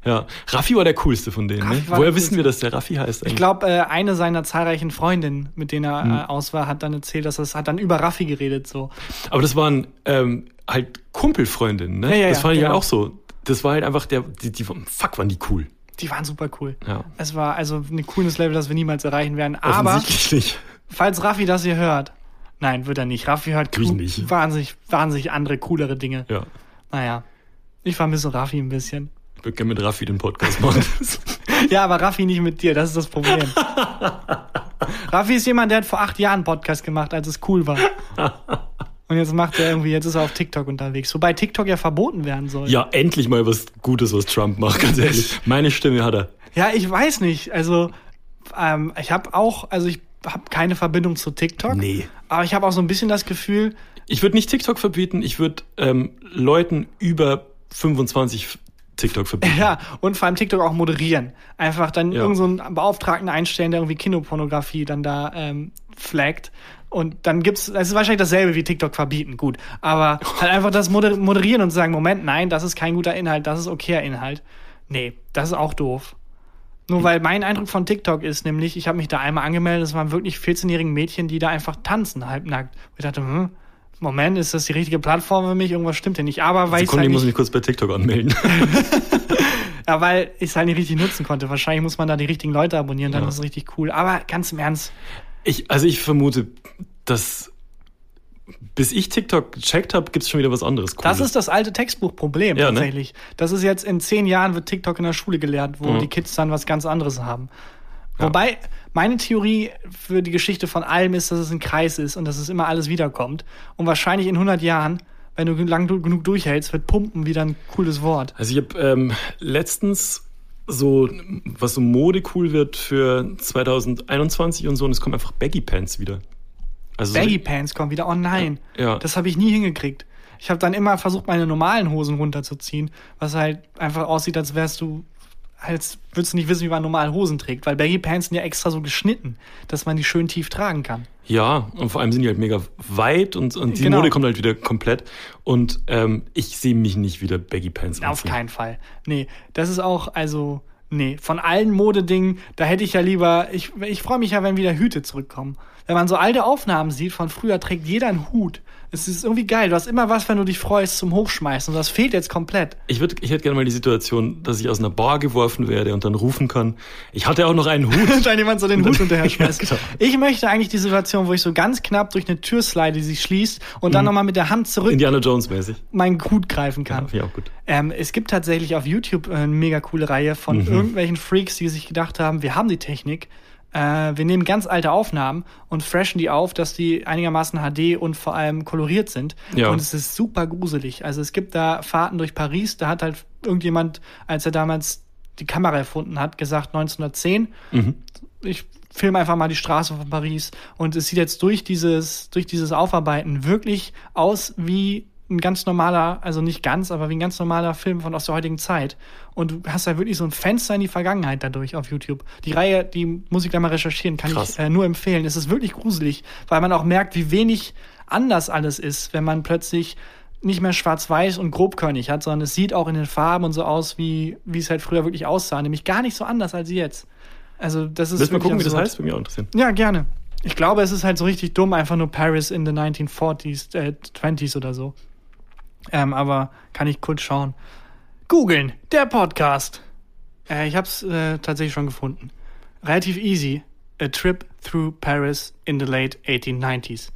Ja, Raffi war der coolste von denen. Ne? war Woher wissen wir, dass der Raffi heißt? Ich glaube, äh, eine seiner zahlreichen Freundinnen, mit denen er Hm. aus war, hat dann erzählt, dass es hat dann über Raffi geredet so. Aber das waren ähm, halt Kumpelfreundinnen, ne? Ja, ja, das ja, fand ich genau. halt auch so. Das war halt einfach der, die, die fuck, waren die cool. Die waren super cool. Ja. Es war also ein cooles Level, das wir niemals erreichen werden. Aber falls Raffi das hier hört, nein, wird er nicht. Raffi hört cool- nicht. wahnsinnig, wahnsinnig andere, coolere Dinge. Ja. Naja, ich vermisse Raffi ein bisschen. Ich würde gerne mit Raffi den Podcast machen. Ja, aber Raffi nicht mit dir, das ist das Problem. Raffi ist jemand, der hat vor acht Jahren einen Podcast gemacht, als es cool war. Und jetzt macht er irgendwie, jetzt ist er auf TikTok unterwegs. Wobei TikTok ja verboten werden soll. ja, endlich mal was Gutes, was Trump macht, ganz ehrlich. Meine Stimme hat er. Ja, ich weiß nicht. Also, ähm, ich habe auch, also ich habe keine Verbindung zu TikTok. Nee. Aber ich habe auch so ein bisschen das Gefühl, Ich würde nicht TikTok verbieten, ich würde ähm, Leuten über 25 TikTok verbieten. ja, und vor allem TikTok auch moderieren. Einfach dann Ja. irgend so einen Beauftragten einstellen, der irgendwie Kinderpornografie dann da ähm, flaggt. Und dann gibt's, das ist wahrscheinlich dasselbe wie TikTok verbieten, gut. Aber halt einfach das moder moderieren und sagen, Moment, nein, das ist kein guter Inhalt, das ist okayer Inhalt. Nee, das ist auch doof. Nur weil mein Eindruck von TikTok ist nämlich, ich habe mich da einmal angemeldet, es waren wirklich 14-jährige Mädchen, die da einfach tanzen, halbnackt. Und ich dachte, hm, Moment, ist das die richtige Plattform für mich? Irgendwas stimmt hier nicht. Aber weil ich Sekunde, halt ich muss nicht, mich kurz bei TikTok anmelden. ja, weil ich es halt nicht richtig nutzen konnte. Wahrscheinlich muss man da die richtigen Leute abonnieren, dann Ja. ist es richtig cool. Aber ganz im Ernst, Ich, also ich vermute, dass bis ich TikTok gecheckt habe, gibt es schon wieder was anderes. Cooles. das ist das alte Textbuchproblem Ja, ne? tatsächlich. Das ist jetzt in zehn Jahren wird TikTok in der Schule gelehrt, wo Mhm. die Kids dann was ganz anderes haben. Ja. Wobei meine Theorie für die Geschichte von allem ist, dass es ein Kreis ist und dass es immer alles wiederkommt. Und wahrscheinlich in 100 Jahren, wenn du lang genug durchhältst, wird Pumpen wieder ein cooles Wort. Also ich habe ähm, letztens so, was so Mode cool wird für 2021 und so, und es kommen einfach Baggy Pants wieder. Also so- Baggy Pants kommen wieder. Oh nein. Ja. Das habe ich nie hingekriegt. Ich habe dann immer versucht, meine normalen Hosen runterzuziehen, was halt einfach aussieht, als wärst du, als würdest du nicht wissen, wie man normal Hosen trägt, weil Baggy Pants sind ja extra so geschnitten, dass man die schön tief tragen kann. Ja, und vor allem sind die halt mega weit und, und die Genau. Mode kommt halt wieder komplett. Und ähm, ich sehe mich nicht wieder Baggy Pants Auf anziehen. keinen Fall. Nee, das ist auch, also, nee, von allen Modedingen, da hätte ich ja lieber, ich, ich freue mich ja, wenn wieder Hüte zurückkommen. Wenn man so alte Aufnahmen sieht, von früher trägt jeder einen Hut. Es ist irgendwie geil. Du hast immer was, wenn du dich freust, zum Hochschmeißen. Und das fehlt jetzt komplett. Ich, würd, ich hätte gerne mal die Situation, dass ich aus einer Bar geworfen werde und dann rufen kann, ich hatte auch noch einen Hut. dann jemand so den Hut hinterher schmeißt. Ja, genau. Ich möchte eigentlich die Situation, wo ich so ganz knapp durch eine Tür slide, die sich schließt und dann nochmal mit der Hand zurück Indiana Jones mäßig. meinen Hut greifen Ja, kann. ich auch gut. Ähm, es gibt tatsächlich auf YouTube eine mega coole Reihe von Mhm. irgendwelchen Freaks, die sich gedacht haben, wir haben die Technik, äh, wir nehmen ganz alte Aufnahmen und freshen die auf, dass die einigermaßen HD und vor allem koloriert sind. Ja. Und es ist super gruselig. Also es gibt da Fahrten durch Paris, da hat halt irgendjemand, als er damals die Kamera erfunden hat, gesagt 1910, ich filme einfach mal die Straße von Paris und es sieht jetzt durch dieses, durch dieses Aufarbeiten wirklich aus wie ein ganz normaler, also nicht ganz, aber wie ein ganz normaler Film von aus der heutigen Zeit. Und du hast da wirklich so ein Fenster in die Vergangenheit dadurch auf YouTube. Die Reihe, die muss ich gleich mal recherchieren, kann Krass. ich äh, nur empfehlen. Es ist wirklich gruselig, weil man auch merkt, wie wenig anders alles ist, wenn man plötzlich nicht mehr schwarz-weiß und grobkörnig hat, sondern es sieht auch in den Farben und so aus, wie, wie es halt früher wirklich aussah, nämlich gar nicht so anders als jetzt. Also das ist Willst mal gucken, wie das absurd. heißt? Würde mich auch interessieren. Ja, gerne. Ich glaube, es ist halt so richtig dumm, einfach nur Paris in the 1940s, äh, 20s oder so. Ähm, aber kann ich kurz schauen. Googeln, der Podcast. Äh, ich hab's äh, tatsächlich schon gefunden. Relativ easy. A trip through Paris in the late 1890s.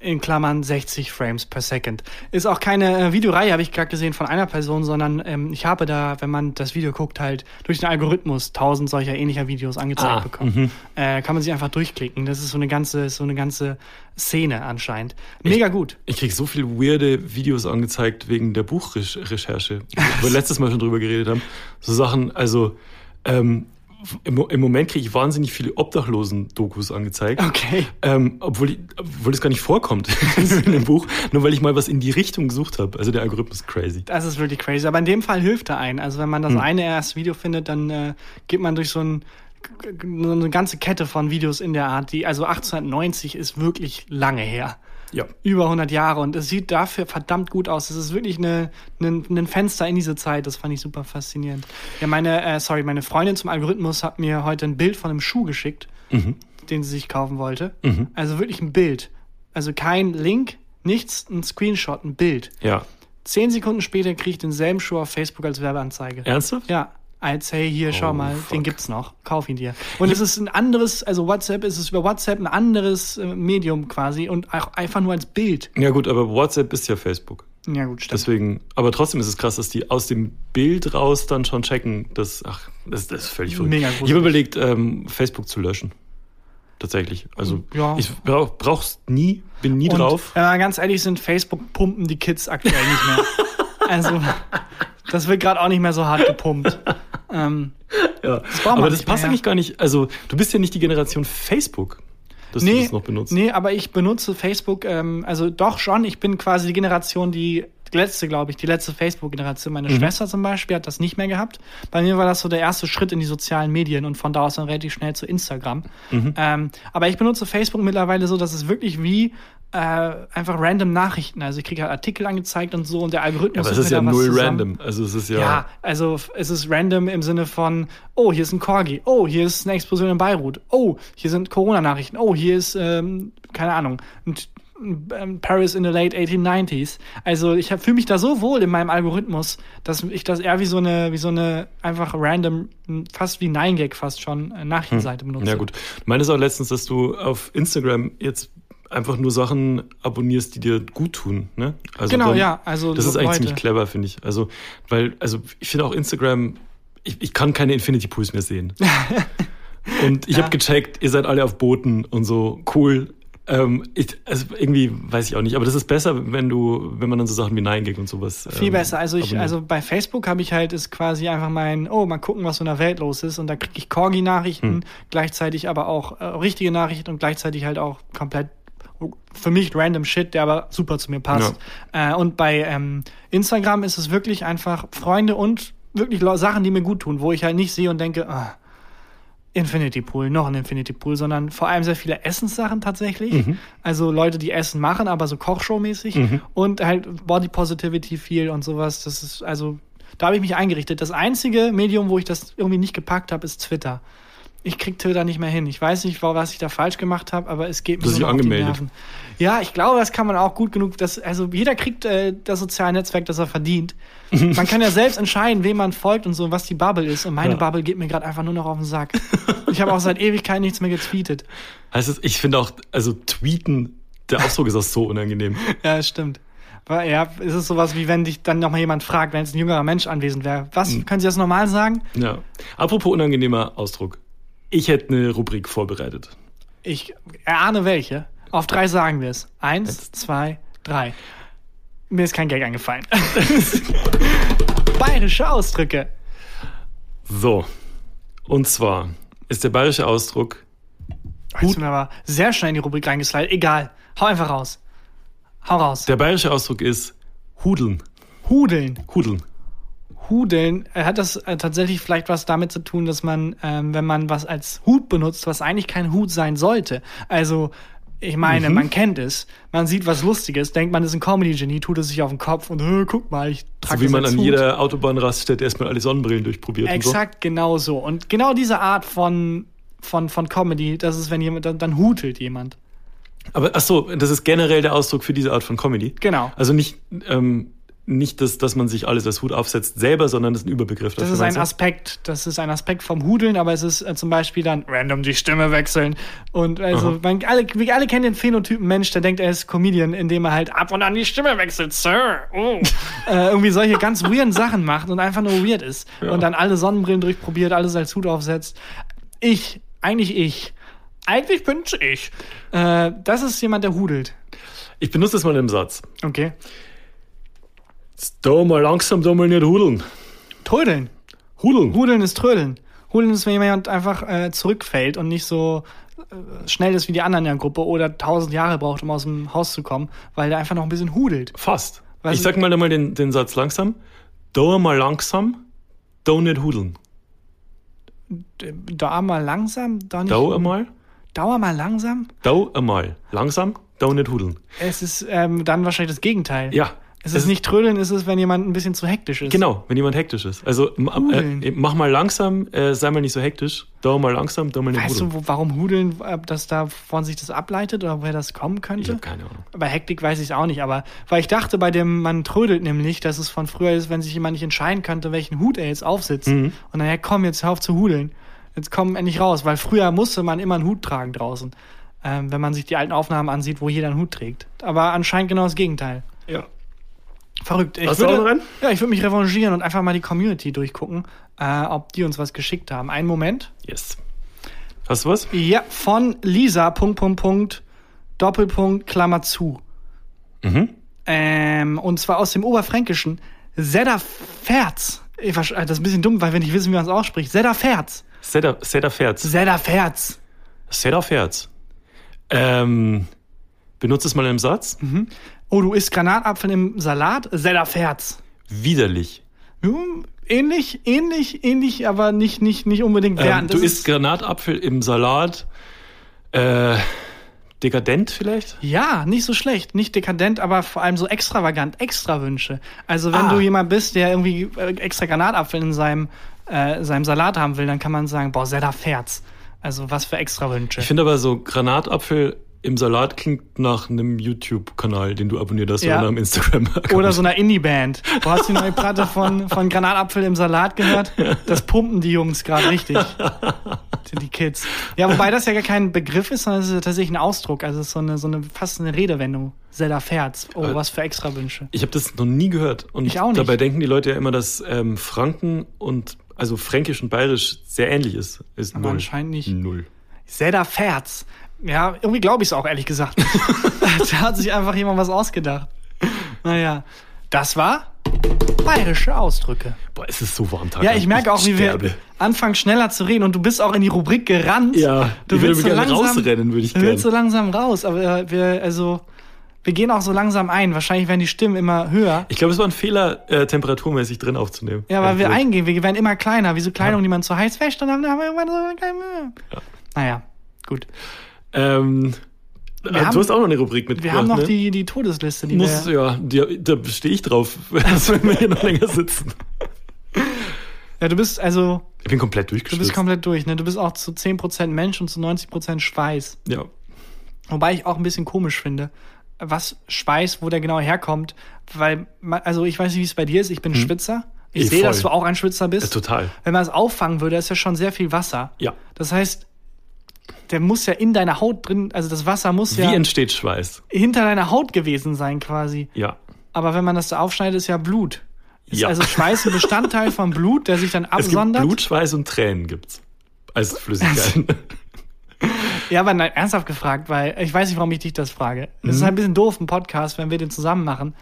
In Klammern 60 Frames per Second. Ist auch keine äh, Videoreihe, habe ich gerade gesehen, von einer Person, sondern ähm, ich habe da, wenn man das Video guckt, halt durch den Algorithmus tausend solcher ähnlicher Videos angezeigt Ah, bekommen. Äh, kann man sich einfach durchklicken. Das ist so eine ganze, so eine ganze Szene anscheinend. Mega gut. Ich krieg so viele weirde Videos angezeigt wegen der Buchrecherche, wo wir letztes Mal schon drüber geredet haben. So Sachen, also ähm, im, im Moment kriege ich wahnsinnig viele Obdachlosen-Dokus angezeigt. Okay. Ähm, obwohl, obwohl das gar nicht vorkommt in dem Buch, nur weil ich mal was in die Richtung gesucht habe. Also der Algorithmus ist crazy. Das ist wirklich crazy. Aber in dem Fall hilft er ein. Also wenn man Hm. das eine erste Video findet, dann äh, geht man durch so, ein, so eine ganze Kette von Videos in der Art, die, also 1890 ist wirklich lange her. Ja. Über 100 Jahre und es sieht dafür verdammt gut aus. Es ist wirklich eine, eine, ein Fenster in diese Zeit. Das fand ich super faszinierend. Ja, meine, äh, sorry, meine Freundin zum Algorithmus hat mir heute ein Bild von einem Schuh geschickt, den sie sich kaufen wollte. Also wirklich ein Bild. Also kein Link, nichts, ein Screenshot, ein Bild. Ja. Zehn Sekunden später kriege ich denselben Schuh auf Facebook als Werbeanzeige. Ernsthaft? Ja, als hey, hier, schau Oh, mal, fuck. den gibt's noch, kauf ihn dir. Und es ist ein anderes, also WhatsApp ist es über WhatsApp ein anderes äh, Medium quasi und auch einfach nur als Bild. Ja gut, aber WhatsApp ist ja Facebook. Ja gut, stimmt. Deswegen, aber trotzdem ist es krass, dass die aus dem Bild raus dann schon checken, dass, ach, das, das ist völlig verrückt. Mega ich habe überlegt, ähm, Facebook zu löschen. Tatsächlich. Also Ja. ich brauch, brauch's nie, bin nie und, drauf. Wir ganz ehrlich sind, Facebook pumpen die Kids aktuell nicht mehr. also, das wird gerade auch nicht mehr so hart gepumpt. Ähm, Ja. man Aber das passt mehr. eigentlich gar nicht. Also du bist ja nicht die Generation Facebook, dass du nee, das noch benutzt. nee, aber ich benutze Facebook, ähm, also doch schon, ich bin quasi die Generation, die die letzte, glaube ich, die letzte Facebook-Generation. Meine Schwester zum Beispiel hat das nicht mehr gehabt. Bei mir war das so der erste Schritt in die sozialen Medien und von da aus dann relativ schnell zu Instagram. Ähm, aber ich benutze Facebook mittlerweile so, dass es wirklich wie äh, einfach random Nachrichten. Also ich kriege halt Artikel angezeigt und so und der Algorithmus. aber es ist ja null zusammen. random. Also es ist ja. Ja, also es ist random im Sinne von, oh, hier ist ein Corgi, oh, hier ist eine Explosion in Beirut, oh, hier sind Corona-Nachrichten, oh, hier ist, ähm, keine Ahnung, ein Paris in the late 1890s. Also ich fühle mich da so wohl in meinem Algorithmus, dass ich das eher wie so eine, wie so eine einfach random, fast wie 9gag fast schon, äh, Nachrichtenseite benutze. Hm. Ja gut. Du meintest auch letztens, dass du auf Instagram jetzt einfach nur Sachen abonnierst, die dir gut tun. Ne? Also Genau, ja, also das ist eigentlich Leute. ziemlich clever, finde ich. Also, weil, also ich finde auch Instagram, ich, ich kann keine Infinity Pools mehr sehen. und ich Ja. habe gecheckt, ihr seid alle auf Booten und so, cool. Ähm, ich, also irgendwie weiß ich auch nicht, aber das ist besser, wenn du, wenn man dann so Sachen wie Nein und sowas. Viel ähm, besser. Also ich, abonniert. also bei Facebook habe ich halt ist quasi einfach mein, oh, mal gucken, was so in der Welt los ist. Und da kriege ich Corgi-Nachrichten, Hm. gleichzeitig aber auch äh, richtige Nachrichten und gleichzeitig halt auch komplett für mich random Shit, der aber super zu mir passt. Äh, und bei ähm, Instagram ist es wirklich einfach Freunde und wirklich Sachen, die mir gut tun, wo ich halt nicht sehe und denke, ah, Infinity Pool, noch ein Infinity Pool, sondern vor allem sehr viele Essenssachen tatsächlich. Also Leute, die Essen machen, aber so Kochshow-mäßig. Und halt Body Positivity viel und sowas. Das ist, also, da habe ich mich eingerichtet. Das einzige Medium, wo ich das irgendwie nicht gepackt habe, ist Twitter. Ich krieg Twitter nicht mehr hin. Ich weiß nicht, wa- was ich da falsch gemacht habe, aber es geht mir dich nur noch auf die angemeldet. Nerven. Ja, ich glaube, das kann man auch gut genug. Das, also jeder kriegt äh, das soziale Netzwerk, das er verdient. Man kann ja selbst entscheiden, wem man folgt und so, was die Bubble ist. Und meine Ja. Bubble geht mir gerade einfach nur noch auf den Sack. Ich habe auch seit Ewigkeit nichts mehr getweetet. Also ich finde auch, also tweeten, der Ausdruck ist auch so unangenehm. Ja, das stimmt. Weil, Ja, ist es sowas wie wenn dich dann noch mal jemand fragt, wenn jetzt ein jüngerer Mensch anwesend wäre. Was? Hm. Können Sie das normal sagen? Ja. Apropos unangenehmer Ausdruck. Ich hätte eine Rubrik vorbereitet. Ich erahne welche. Auf drei sagen wir es. Eins, zwei, drei. Mir ist kein Gag eingefallen. Bayerische Ausdrücke. So. Und zwar ist der bayerische Ausdruck Jetzt sind wir aber sehr schnell in die Rubrik reingeslidet. Egal. Hau einfach raus. Hau raus. Der bayerische Ausdruck ist Hudeln. Hudeln. Hudeln. Hudeln. Äh, Hat das äh, tatsächlich vielleicht was damit zu tun, dass man, ähm, wenn man was als Hut benutzt, was eigentlich kein Hut sein sollte. Also, ich meine, Mhm. man kennt es. Man sieht was Lustiges, denkt man ist ein Comedy-Genie, tut es sich auf den Kopf und äh, guck mal, ich So trage wie das man an Hut. jeder Autobahnraststätte erstmal alle Sonnenbrillen durchprobiert. Exakt genau so. Und genau diese Art von, von, von Comedy, das ist, wenn jemand, dann, dann hutelt jemand. Und so. Aber ach so, das ist generell der Ausdruck für diese Art von Comedy. Genau. Also nicht, ähm, nicht, das, dass man sich alles als Hut aufsetzt selber, sondern das ist ein Überbegriff. Das ist ein? Aspekt, das ist ein Aspekt vom Hudeln, aber es ist äh, zum Beispiel dann random die Stimme wechseln. Und also, man, alle, wir alle kennen den Phänotypen Mensch, der denkt, er ist Comedian, indem er halt ab und an die Stimme wechselt, Sir. Oh. äh, irgendwie solche ganz weirden Sachen macht und einfach nur weird ist. Und dann alle Sonnenbrillen durchprobiert, alles als Hut aufsetzt. Ich, eigentlich ich. Eigentlich bin's ich. Äh, das ist jemand, der hudelt. Ich benutze das mal im Satz. Okay. Da mal langsam, da mal nicht hudeln. Trödeln. Hudeln. Hudeln ist Trödeln. Hudeln ist, wenn jemand einfach äh, zurückfällt und nicht so äh, schnell ist wie die anderen in der Gruppe oder tausend Jahre braucht, um aus dem Haus zu kommen, weil der einfach noch ein bisschen hudelt. Fast. Was- ich sag mal einmal den, den Satz langsam. Da mal langsam, da nicht hudeln. Da mal langsam, da nicht. Da einmal, Dauer mal langsam. da einmal. Langsam, da nicht hudeln. Es ist ähm, dann wahrscheinlich das Gegenteil. Ja. Es ist nicht trödeln, es ist, wenn jemand ein bisschen zu hektisch ist. Genau, wenn jemand hektisch ist. Also Hudeln. äh, mach mal langsam, äh, sei mal nicht so hektisch. Da mal langsam, da mal nicht Weißt hudeln. du, wo, warum Hudeln, ob das da von sich das ableitet oder woher das kommen ich könnte? habe keine Ahnung. Bei Hektik weiß ich es auch nicht, aber weil ich dachte, bei dem man trödelt nämlich, dass es von früher ist, wenn sich jemand nicht entscheiden könnte, welchen Hut er jetzt aufsetzt. Mhm. Und dann, ja komm, jetzt hör auf zu hudeln. Jetzt komm endlich raus, weil früher musste man immer einen Hut tragen draußen. Ähm, wenn man sich die alten Aufnahmen ansieht, wo jeder einen Hut trägt. Aber anscheinend genau das Gegenteil. Ja. Verrückt. Ich Hast du würde, auch noch einen? Ja, ich würde mich revanchieren und einfach mal die Community durchgucken, äh, ob die uns was geschickt haben. Einen Moment. Yes. Hast du was? Ja, von Lisa, Punkt, Punkt, Punkt, Doppelpunkt, Klammer zu. Mhm. Ähm, und zwar aus dem Oberfränkischen. Sedda Ferz. Äh, Das ist ein bisschen dumm, weil wir nicht wissen, wie man es ausspricht. Sedda Ferz. Sedda, Ferz. Sedda Ferz. Sedda Ferz. Ähm, benutze es mal im Satz. Oh, du isst Granatapfel im Salat? Sedda Ferz. Widerlich. Hm, ähnlich, ähnlich, ähnlich, aber nicht, nicht, nicht unbedingt Ähm, während. du Das isst Granatapfel im Salat. Äh, dekadent vielleicht? Ja, nicht so schlecht. Nicht dekadent, aber vor allem so extravagant, extra Wünsche. Also wenn Ah. du jemand bist, der irgendwie äh, extra Granatapfel in seinem, äh, seinem Salat haben will, dann kann man sagen, boah, Sedda Ferz. Also was für extra Wünsche. Ich finde aber so Granatapfel im Salat klingt nach einem YouTube-Kanal, den du abonniert hast Ja. oder einem Instagram-Account. Oder so einer Indie-Band. Du hast die neue Platte von, von Granatapfel im Salat gehört? Das pumpen die Jungs gerade richtig. Die- Die Kids. Ja, wobei das ja gar kein Begriff ist, sondern es ist tatsächlich ein Ausdruck. Also es ist so eine, so eine fast eine Redewendung. Sedda Ferz. Oh, Äh, was für extra Wünsche. Ich habe das noch nie gehört. Und Ich auch nicht. dabei denken die Leute ja immer, dass ähm, Franken und also Fränkisch und Bayerisch sehr ähnlich ist. Ist Aber null. anscheinend nicht. Null. Sedda Ferz. Ja, irgendwie glaube ich es auch, ehrlich gesagt. da hat sich einfach jemand was ausgedacht. Naja, das war bayerische Ausdrücke. Boah, es ist so warm, Tag. Ja, ich merke auch, wie wir sterbe. anfangen schneller zu reden und du bist auch in die Rubrik gerannt. Ja, du ich würde willst gerne so langsam, rausrennen, würde ich Du willst so gerne. langsam raus, aber wir, also, wir gehen auch so langsam ein. Wahrscheinlich werden die Stimmen immer höher. Ich glaube, es war ein Fehler, äh, temperaturmäßig drin aufzunehmen. Ja, weil wir Ehrlich eingehen, wir werden immer kleiner, wie so Kleidung, die man zu heiß wäscht und dann haben wir irgendwann so keine Mühe. Ja. Naja, gut. Ähm, äh, du haben- hast auch noch eine Rubrik Wir mitgebracht, haben noch ne? die, die Todesliste, die Muss, wir, ja, die, da stehe ich drauf, wenn wir hier noch länger sitzen. Ja, du bist also, Ich bin komplett du durchgeschwitzt. bist komplett durch, ne? Du bist auch zu 10% Mensch und zu 90% Schweiß. ja. Wobei ich auch ein bisschen komisch finde, was Schweiß, wo der genau herkommt, weil, man, also ich weiß nicht, wie es bei dir ist, ich bin Schwitzer. Ich Eh, sehe, dass du auch ein Schwitzer ja, bist. total. Wenn man es auffangen würde, ist ja schon sehr viel Wasser. Ja. Das heißt, der muss ja in deiner Haut drin, also das Wasser muss Wie ja entsteht Schweiß? hinter deiner Haut gewesen sein quasi. Ja. Aber wenn man das da aufschneidet, ist ja Blut. Ist Ja. also Schweiß ein Bestandteil von Blut, der sich dann Es gibt absondert? Blut, Schweiß und Tränen gibt's. Als Flüssigkeiten. Ja, aber nein, ernsthaft gefragt, weil ich weiß nicht, warum ich dich das frage. Es Mhm. ist halt ein bisschen doof, ein Podcast, wenn wir den zusammen machen.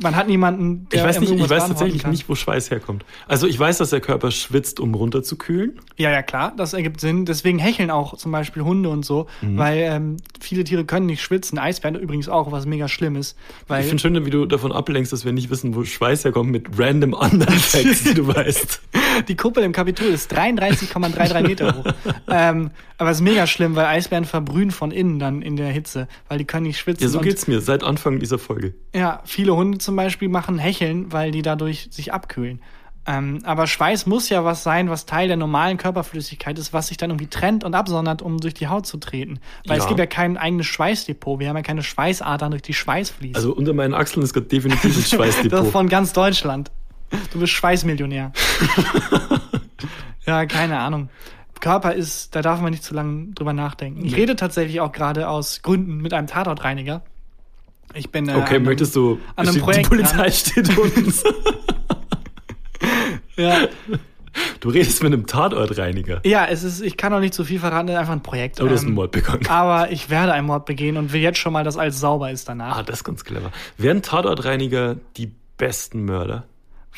Man hat niemanden, der Ich weiß nicht, ich weiß tatsächlich nicht, wo Schweiß herkommt. Also ich weiß, dass der Körper schwitzt, um runterzukühlen. Ja, ja, klar, das ergibt Sinn. Deswegen hecheln auch zum Beispiel Hunde und so, Mhm. weil ähm, viele Tiere können nicht schwitzen. Eisbären übrigens auch, was mega schlimm ist. Weil Ich finde schön, wie du davon ablenkst, dass wir nicht wissen, wo Schweiß herkommt, mit random anderen Facts, die du weißt. Die Kuppel im Kapitol ist 33,33 Meter hoch. ähm, aber es ist mega schlimm, weil Eisbären verbrühen von innen dann in der Hitze, weil die können nicht schwitzen. Ja, so geht's mir seit Anfang dieser Folge. Ja, viele Hunde zum Beispiel machen Hecheln, weil die dadurch sich abkühlen. Ähm, aber Schweiß muss ja was sein, was Teil der normalen Körperflüssigkeit ist, was sich dann irgendwie trennt und absondert, um durch die Haut zu treten. Weil Ja. es gibt ja kein eigenes Schweißdepot. Wir haben ja keine Schweißadern durch die Schweißfließen. Also unter meinen Achseln ist gerade definitiv ein das Schweißdepot. von ganz Deutschland. Du bist Schweißmillionär. ja, keine Ahnung. Körper ist, da darf man nicht zu lange drüber nachdenken. Ich rede tatsächlich auch gerade aus Gründen mit einem Tatortreiniger. Ich bin äh, Okay, an einem- möchtest du. an einem Projekt die Polizei steht uns. Ja, Du redest mit einem Tatortreiniger. ja, es ist, ich kann auch nicht zu viel verraten, es ist einfach ein Projekt. Aber du hast einen Ähm, Mord begangen. Aber ich werde einen Mord begehen und will jetzt schon mal, dass alles sauber ist danach. Ah, das ist ganz clever. Wären Tatortreiniger die besten Mörder?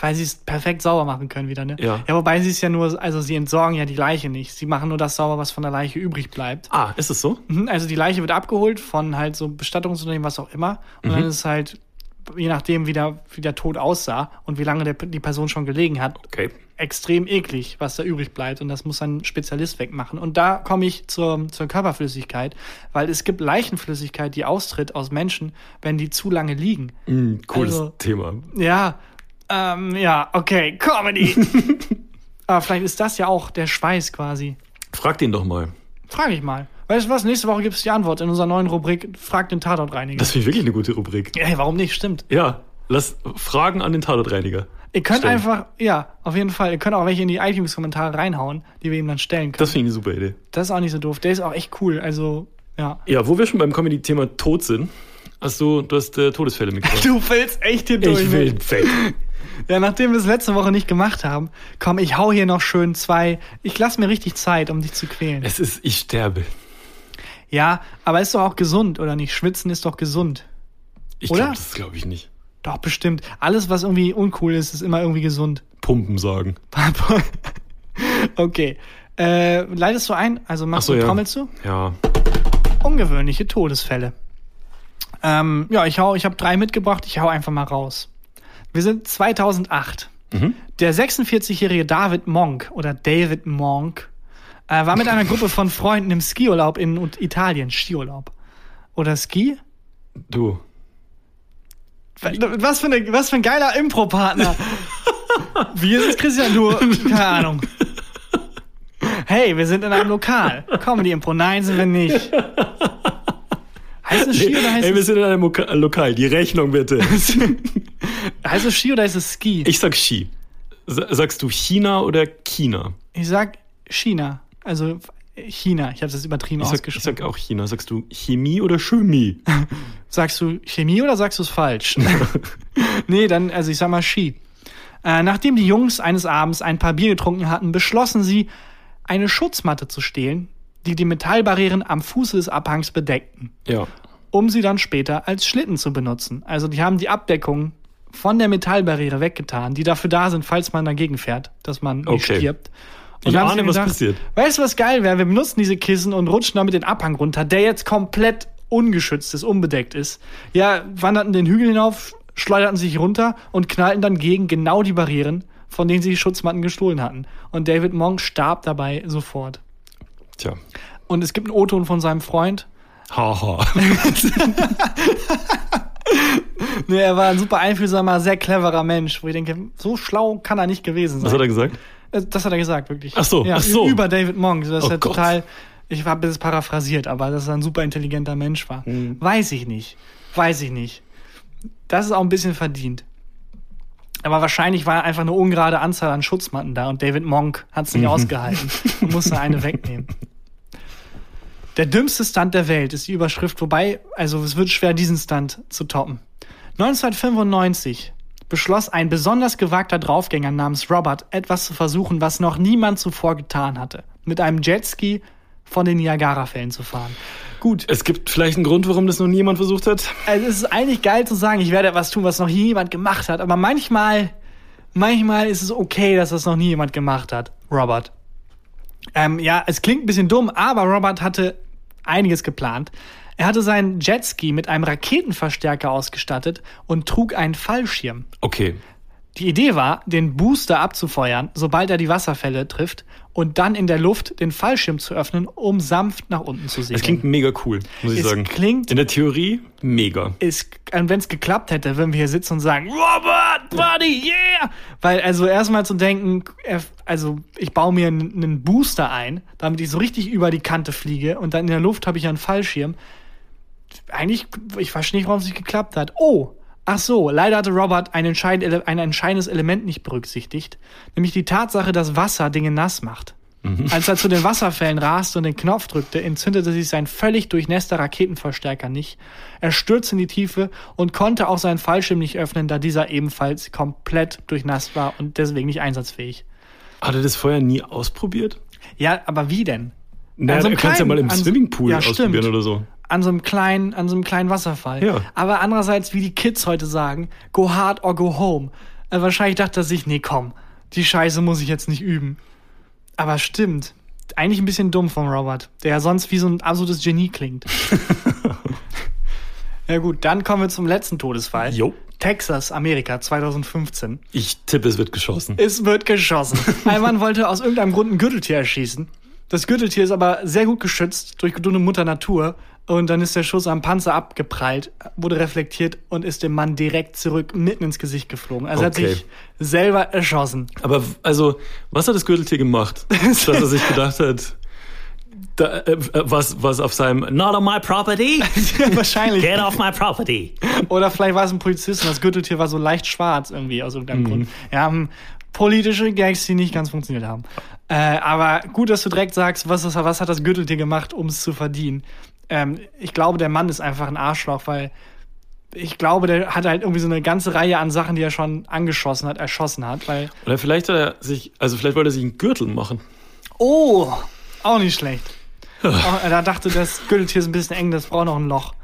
Weil sie es perfekt sauber machen können wieder, ne? Ja. Ja, wobei sie es ja nur, also sie entsorgen ja die Leiche nicht. Sie machen nur das sauber, was von der Leiche übrig bleibt. Ah, ist es so? Mhm, Also die Leiche wird abgeholt von halt so Bestattungsunternehmen, was auch immer. Und Mhm. dann ist es halt, je nachdem, wie der, wie der Tod aussah und wie lange der, die Person schon gelegen hat, Okay. extrem eklig, was da übrig bleibt. Und das muss ein Spezialist wegmachen. Und da komme ich zur, zur Körperflüssigkeit, weil es gibt Leichenflüssigkeit, die austritt aus Menschen, wenn die zu lange liegen. Mm, cooles Also- Thema. Ja, ähm, ja, okay, Comedy. Aber vielleicht ist das ja auch der Schweiß quasi. Frag den doch mal. Frage ich mal. Weißt du was? Nächste Woche gibt es die Antwort in unserer neuen Rubrik Frag den Tatortreiniger. Das finde ich wirklich eine gute Rubrik. Hey, warum nicht? Stimmt. Ja, lass Fragen an den Tatortreiniger. Ihr könnt Stellen. einfach, ja, auf jeden Fall, ihr könnt auch welche in die iTunes-Kommentare reinhauen, die wir ihm dann stellen können. Das finde ich eine super Idee. Das ist auch nicht so doof. Der ist auch echt cool. Also, ja. Ja, wo wir schon beim Comedy-Thema Tod sind, hast du, du hast äh, Todesfälle mitgebracht. Du willst echt hier durch. ich will weg. Ja, nachdem wir es letzte Woche nicht gemacht haben, komm, ich hau hier noch schön zwei. Ich lass mir richtig Zeit, um dich zu quälen. Es ist, ich sterbe. Ja, aber ist doch auch gesund, oder nicht? Schwitzen ist doch gesund. Ich glaube, das glaube ich nicht. Doch, bestimmt. Alles, was irgendwie uncool ist, ist immer irgendwie gesund. Pumpen sagen. okay. Äh, leitest du ein? Also machst Ach so, du, ja. trommelst du? Ja. Ungewöhnliche Todesfälle. Ähm, ja, ich hau, ich habe drei mitgebracht, ich hau einfach mal raus. Wir sind 2008. Mhm. Der 46-jährige David Monk oder David Monk äh, war mit einer Gruppe von Freunden im Skiurlaub in Italien. Skiurlaub. Oder Ski? Du. Was für, eine, was für ein geiler Impro-Partner. Wie ist es, Christian? Du, keine Ahnung. Hey, wir sind in einem Lokal. Comedy-Impro. Nein, sind wir nicht. Heißt es Ski oder heißt, Ey, wir es, sind in einem Loka Lokal. Die Rechnung bitte. heißt es Ski oder heißt es Ski? Ich sag Ski. Sa- Sagst du China oder China? Ich sag China. Also China. Ich habe das übertrieben Ich sag, ich ausgesprochen. sag auch China. Sagst du Chemie oder Chemie? Sagst du Chemie oder sagst du es falsch? nee, dann, also ich sag mal Ski. Äh, nachdem die Jungs eines Abends ein paar Bier getrunken hatten, beschlossen sie, eine Schutzmatte zu stehlen, die die Metallbarrieren am Fuße des Abhangs bedeckten, Ja. um sie dann später als Schlitten zu benutzen. Also die haben die Abdeckung von der Metallbarriere weggetan, die dafür da sind, falls man dagegen fährt, dass man nicht Okay. stirbt. Ich dann haben ahne, sie was passiert. Weißt du, was geil wäre? Wir benutzen diese Kissen und rutschen damit den Abhang runter, der jetzt komplett ungeschützt ist, unbedeckt ist. Ja, wanderten den Hügel hinauf, schleuderten sich runter und knallten dann gegen genau die Barrieren, von denen sie die Schutzmatten gestohlen hatten. Und David Monk starb dabei sofort. Tja. Und es gibt einen O-Ton von seinem Freund. Haha. Nee, er war ein super einfühlsamer, sehr cleverer Mensch, wo ich denke, so schlau kann er nicht gewesen sein. Was hat er gesagt? Äh, Das hat er gesagt, wirklich. Ach so, ja, ach so. Über David Monk. Das ist Oh ja Gott. total. Ich habe das paraphrasiert, aber dass er ein super intelligenter Mensch war. Hm. Weiß ich nicht. Weiß ich nicht. Das ist auch ein bisschen verdient. Aber wahrscheinlich war einfach eine ungerade Anzahl an Schutzmatten da und David Monk hat Mhm. es nicht ausgehalten und musste eine wegnehmen. Der dümmste Stunt der Welt ist die Überschrift, wobei, also es wird schwer, diesen Stunt zu toppen. 1995 beschloss ein besonders gewagter Draufgänger namens Robert, etwas zu versuchen, was noch niemand zuvor getan hatte. Mit einem Jetski von den Niagara-Fällen zu fahren. Gut, Es gibt vielleicht einen Grund, warum das noch niemand versucht hat. also es ist eigentlich geil zu sagen, ich werde etwas tun, was noch nie jemand gemacht hat, aber manchmal, manchmal ist es okay, dass das noch nie jemand gemacht hat. Robert. Ähm, ja, es klingt ein bisschen dumm, aber Robert hatte einiges geplant. Er hatte seinen Jetski mit einem Raketenverstärker ausgestattet und trug einen Fallschirm. Okay. Die Idee war, den Booster abzufeuern, sobald er die Wasserfälle trifft und dann in der Luft den Fallschirm zu öffnen, um sanft nach unten zu segeln. Das klingt mega cool, muss ich Es sagen. klingt- In der Theorie mega. wenn es geklappt hätte, würden wir hier sitzen und sagen, Robert, Buddy, yeah! Weil also erstmal zu denken, also ich baue mir einen einen Booster ein, damit ich so richtig über die Kante fliege und dann in der Luft habe ich einen Fallschirm. Eigentlich, ich verstehe nicht, warum es nicht geklappt hat. Oh, ach so, leider hatte Robert ein, entscheid ein entscheidendes Element nicht berücksichtigt, nämlich die Tatsache, dass Wasser Dinge nass macht. Als er zu den Wasserfällen raste und den Knopf drückte, entzündete sich sein völlig durchnässter Raketenverstärker nicht. Er stürzte in die Tiefe und konnte auch seinen Fallschirm nicht öffnen, da dieser ebenfalls komplett durchnasst war und deswegen nicht einsatzfähig. Hat er das vorher nie ausprobiert? Ja, aber wie denn? Naja, so kannst ja mal im Swimmingpool ja, ausprobieren stimmt. oder so. An so einem kleinen, an so einem kleinen Wasserfall. Ja. Aber andererseits, wie die Kids heute sagen, go hard or go home. Äh, wahrscheinlich dachte er sich, nee, komm, die Scheiße muss ich jetzt nicht üben. Aber stimmt. Eigentlich ein bisschen dumm von Robert, der ja sonst wie so ein absolutes Genie klingt. ja gut, dann kommen wir zum letzten Todesfall. Jo. Texas, Amerika, 2015. Ich tippe, es wird geschossen. Es wird geschossen. Ein Mann wollte aus irgendeinem Grund ein Gürteltier erschießen. Das Gürteltier ist aber sehr gut geschützt durch dumme Mutter Natur. Und dann ist der Schuss am Panzer abgeprallt, wurde reflektiert und ist dem Mann direkt zurück mitten ins Gesicht geflogen. Also er hat Okay. sich selber erschossen. Aber also, was hat das Gürteltier gemacht, dass er sich gedacht hat, da, äh, was, was auf seinem Not on my property? Wahrscheinlich. Get off my property. Oder vielleicht war es ein Polizist und das Gürteltier war so leicht schwarz irgendwie aus irgendeinem Grund. Ja, hm, politische Gags, die nicht ganz funktioniert haben. Äh, aber gut, dass du direkt sagst, was, ist, was hat das Gürteltier gemacht, um es zu verdienen. Ähm, ich glaube, der Mann ist einfach ein Arschloch, weil ich glaube, der hat halt irgendwie so eine ganze Reihe an Sachen, die er schon angeschossen hat, erschossen hat, weil. Oder vielleicht hat er sich, also vielleicht wollte er sich einen Gürtel machen. Oh, auch nicht schlecht. Auch, da dachte das Gürteltier ist ein bisschen eng, das braucht noch ein Loch.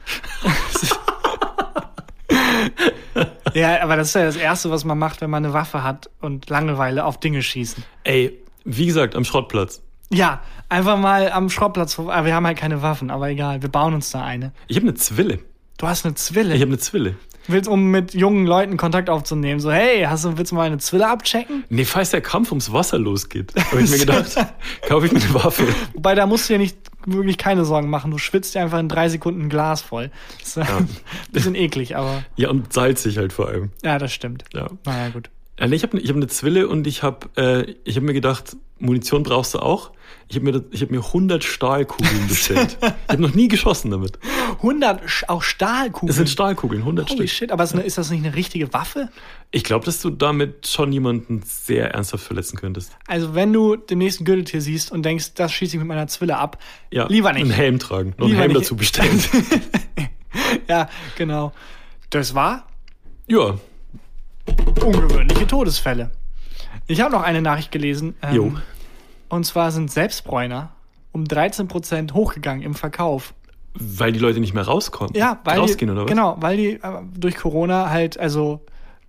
ja, aber das ist ja das Erste, was man macht, wenn man eine Waffe hat und Langeweile auf Dinge schießen. Ey, wie gesagt, am Schrottplatz. Ja, einfach mal am Schrottplatz. Aber Wir haben halt keine Waffen, aber egal, wir bauen uns da eine. Ich habe eine Zwille. Du hast eine Zwille. Ich habe eine Zwille. willst, um mit jungen Leuten Kontakt aufzunehmen. So, hey, hast du, willst du mal eine Zwille abchecken? Nee, falls der Kampf ums Wasser losgeht, habe ich mir gedacht, kaufe ich mir eine Waffe. Wobei, da musst du dir nicht wirklich keine Sorgen machen. Du schwitzt dir einfach in drei Sekunden ein Glas voll. Das ist ein bisschen eklig, aber Ja, und salzig halt vor allem. ja, das stimmt. Ja. Naja, gut. Ja, nee, ich habe ich hab eine Zwille und ich habe äh, ich hab mir gedacht, Munition brauchst du auch. Ich habe mir, das- ich hab mir 100 Stahlkugeln bestellt. ich habe noch nie geschossen damit. 100 Sch- auch Stahlkugeln. Es sind Stahlkugeln, 100 Holy Stück. shit, aber ist, eine, ist das nicht eine richtige Waffe? Ich glaube, dass du damit schon jemanden sehr ernsthaft verletzen könntest. Also, wenn du den nächsten Gürteltier siehst und denkst, das schieße ich mit meiner Zwille ab, Ja, lieber nicht. Einen Helm tragen. Noch einen Helm nicht. dazu bestellen. Ja, genau. Das war ja, ungewöhnliche Todesfälle. Ich habe noch eine Nachricht gelesen. ähm, Jo. Und zwar sind Selbstbräuner um 13% hochgegangen im Verkauf. weil die Leute nicht mehr rauskommen. Ja, weil Rausgehen die, oder was? Genau, weil die äh, durch Corona halt, also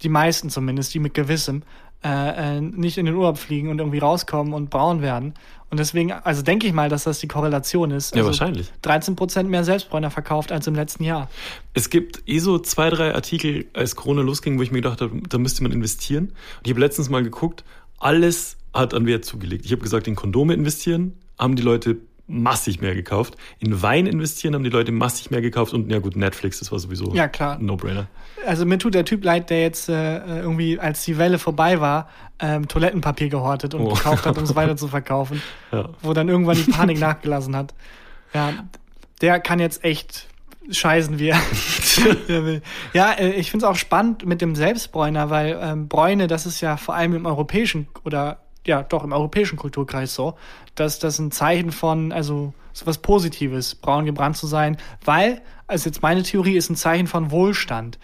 die meisten zumindest, die mit Gewissem, äh, äh, nicht in den Urlaub fliegen und irgendwie rauskommen und braun werden. Und deswegen, also denke ich mal, dass das die Korrelation ist. Ja, Also wahrscheinlich. 13% mehr Selbstbräuner verkauft als im letzten Jahr. Es gibt eh so zwei, drei Artikel, als Corona losging, wo ich mir gedacht habe, da müsste man investieren. Und ich habe letztens mal geguckt, alles hat an Wert zugelegt. Ich habe gesagt, in Kondome investieren, haben die Leute massig mehr gekauft. In Wein investieren haben die Leute massig mehr gekauft. Und ja gut, Netflix, das war sowieso Ja, klar. ein No-Brainer. Also mir tut der Typ leid, der jetzt äh, irgendwie, als die Welle vorbei war, ähm, Toilettenpapier gehortet und Oh. gekauft hat, um es weiter zu verkaufen. Ja. Wo dann irgendwann die Panik nachgelassen hat. Ja, der kann jetzt echt scheißen, wie er, will. Ja, äh, ich finde es auch spannend mit dem Selbstbräuner, weil ähm, Bräune, das ist ja vor allem im europäischen oder ja, doch im europäischen Kulturkreis so, dass das ein Zeichen von, also so was Positives, braun gebrannt zu sein, weil, also jetzt meine Theorie ist ein Zeichen von Wohlstand.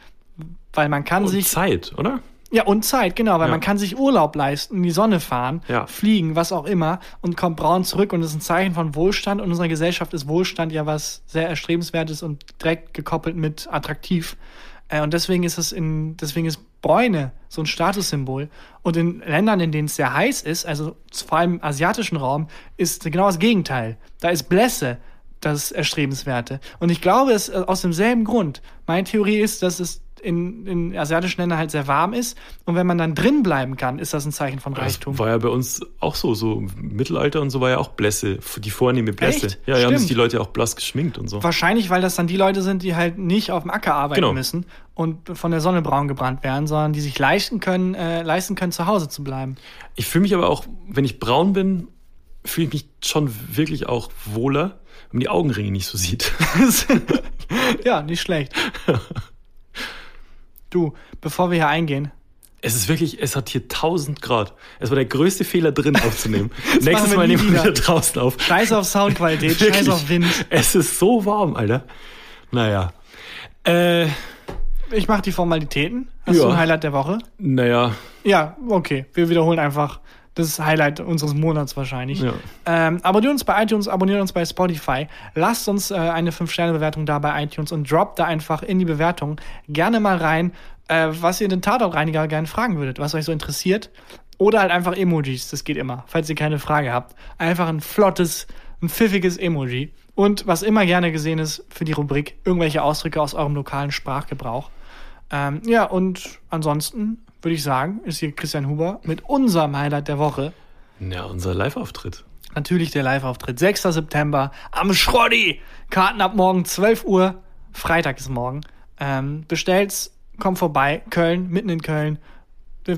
Weil man kann Und sich Zeit, oder? ja, und Zeit, genau, weil Ja. man kann sich Urlaub leisten, in die Sonne fahren, Ja. fliegen, was auch immer und kommt braun zurück und ist ein Zeichen von Wohlstand und in unserer Gesellschaft ist Wohlstand ja was sehr erstrebenswertes und direkt gekoppelt mit attraktiv. Äh, Und deswegen ist es in, deswegen ist Bräune so ein Statussymbol. Und in Ländern, in denen es sehr heiß ist, also vor allem im asiatischen Raum, ist genau das Gegenteil. Da ist Blässe das Erstrebenswerte. Und ich glaube, es äh, aus demselben Grund. Meine Theorie ist, dass es in, in asiatischen Ländern halt sehr warm ist. Und wenn man dann drin bleiben kann, ist das ein Zeichen von Reichtum. Das war ja bei uns auch so, so im Mittelalter und so war ja auch Blässe, die vornehme Blässe. Echt? Ja, ja, haben sich Stimmt. die Leute auch blass geschminkt und so. Wahrscheinlich, weil das dann die Leute sind, die halt nicht auf dem Acker arbeiten Genau. müssen und von der Sonne braun gebrannt werden, sondern die sich leisten können, äh, leisten können, zu Hause zu bleiben. Ich fühle mich aber auch, wenn ich braun bin, fühle ich mich schon wirklich auch wohler, wenn man die Augenringe nicht so sieht. ja, nicht schlecht. Du, bevor wir hier eingehen, Es ist wirklich, es hat hier 1000 Grad. Es war der größte Fehler drin aufzunehmen. Nächstes Mal nehmen wir wieder. draußen auf. scheiß auf Soundqualität, scheiß auf Wind. Es ist so warm, Alter. Naja. Äh, Ich mache die Formalitäten. Hast Ja. du ein Highlight der Woche? naja. Ja, okay. Wir wiederholen einfach das Highlight unseres Monats wahrscheinlich. Ja. Ähm, abonniert uns bei iTunes, abonniert uns bei Spotify. Lasst uns äh, eine 5-Sterne-Bewertung da bei iTunes und droppt da einfach in die Bewertung gerne mal rein, äh, was ihr den Tatortreiniger gerne fragen würdet, was euch so interessiert. Oder halt einfach Emojis, das geht immer, falls ihr keine Frage habt. Einfach ein flottes, ein pfiffiges Emoji. Und was immer gerne gesehen ist für die Rubrik, irgendwelche Ausdrücke aus eurem lokalen Sprachgebrauch. Ähm, ja, und ansonsten würde ich sagen, ist hier Christian Huber mit unserem Highlight der Woche. Ja, unser Live-Auftritt. Natürlich der Live-Auftritt. 6. September am Schroddi. Karten ab morgen 12 Uhr. Freitag ist morgen. Ähm, bestellt's, kommt vorbei. Köln, mitten in Köln.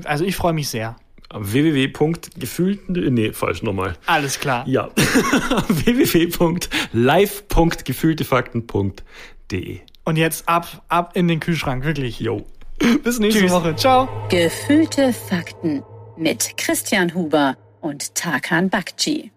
Also ich freue mich sehr. www.gefühlten, nee, falsch nochmal. Alles klar. Ja. www.live.gefühltefakten.de. Und jetzt ab, ab in den Kühlschrank, wirklich. Jo. Bis nächste Tschüss. Woche. Ciao. Gefühlte Fakten mit Christian Huber und Tarkan Bakci.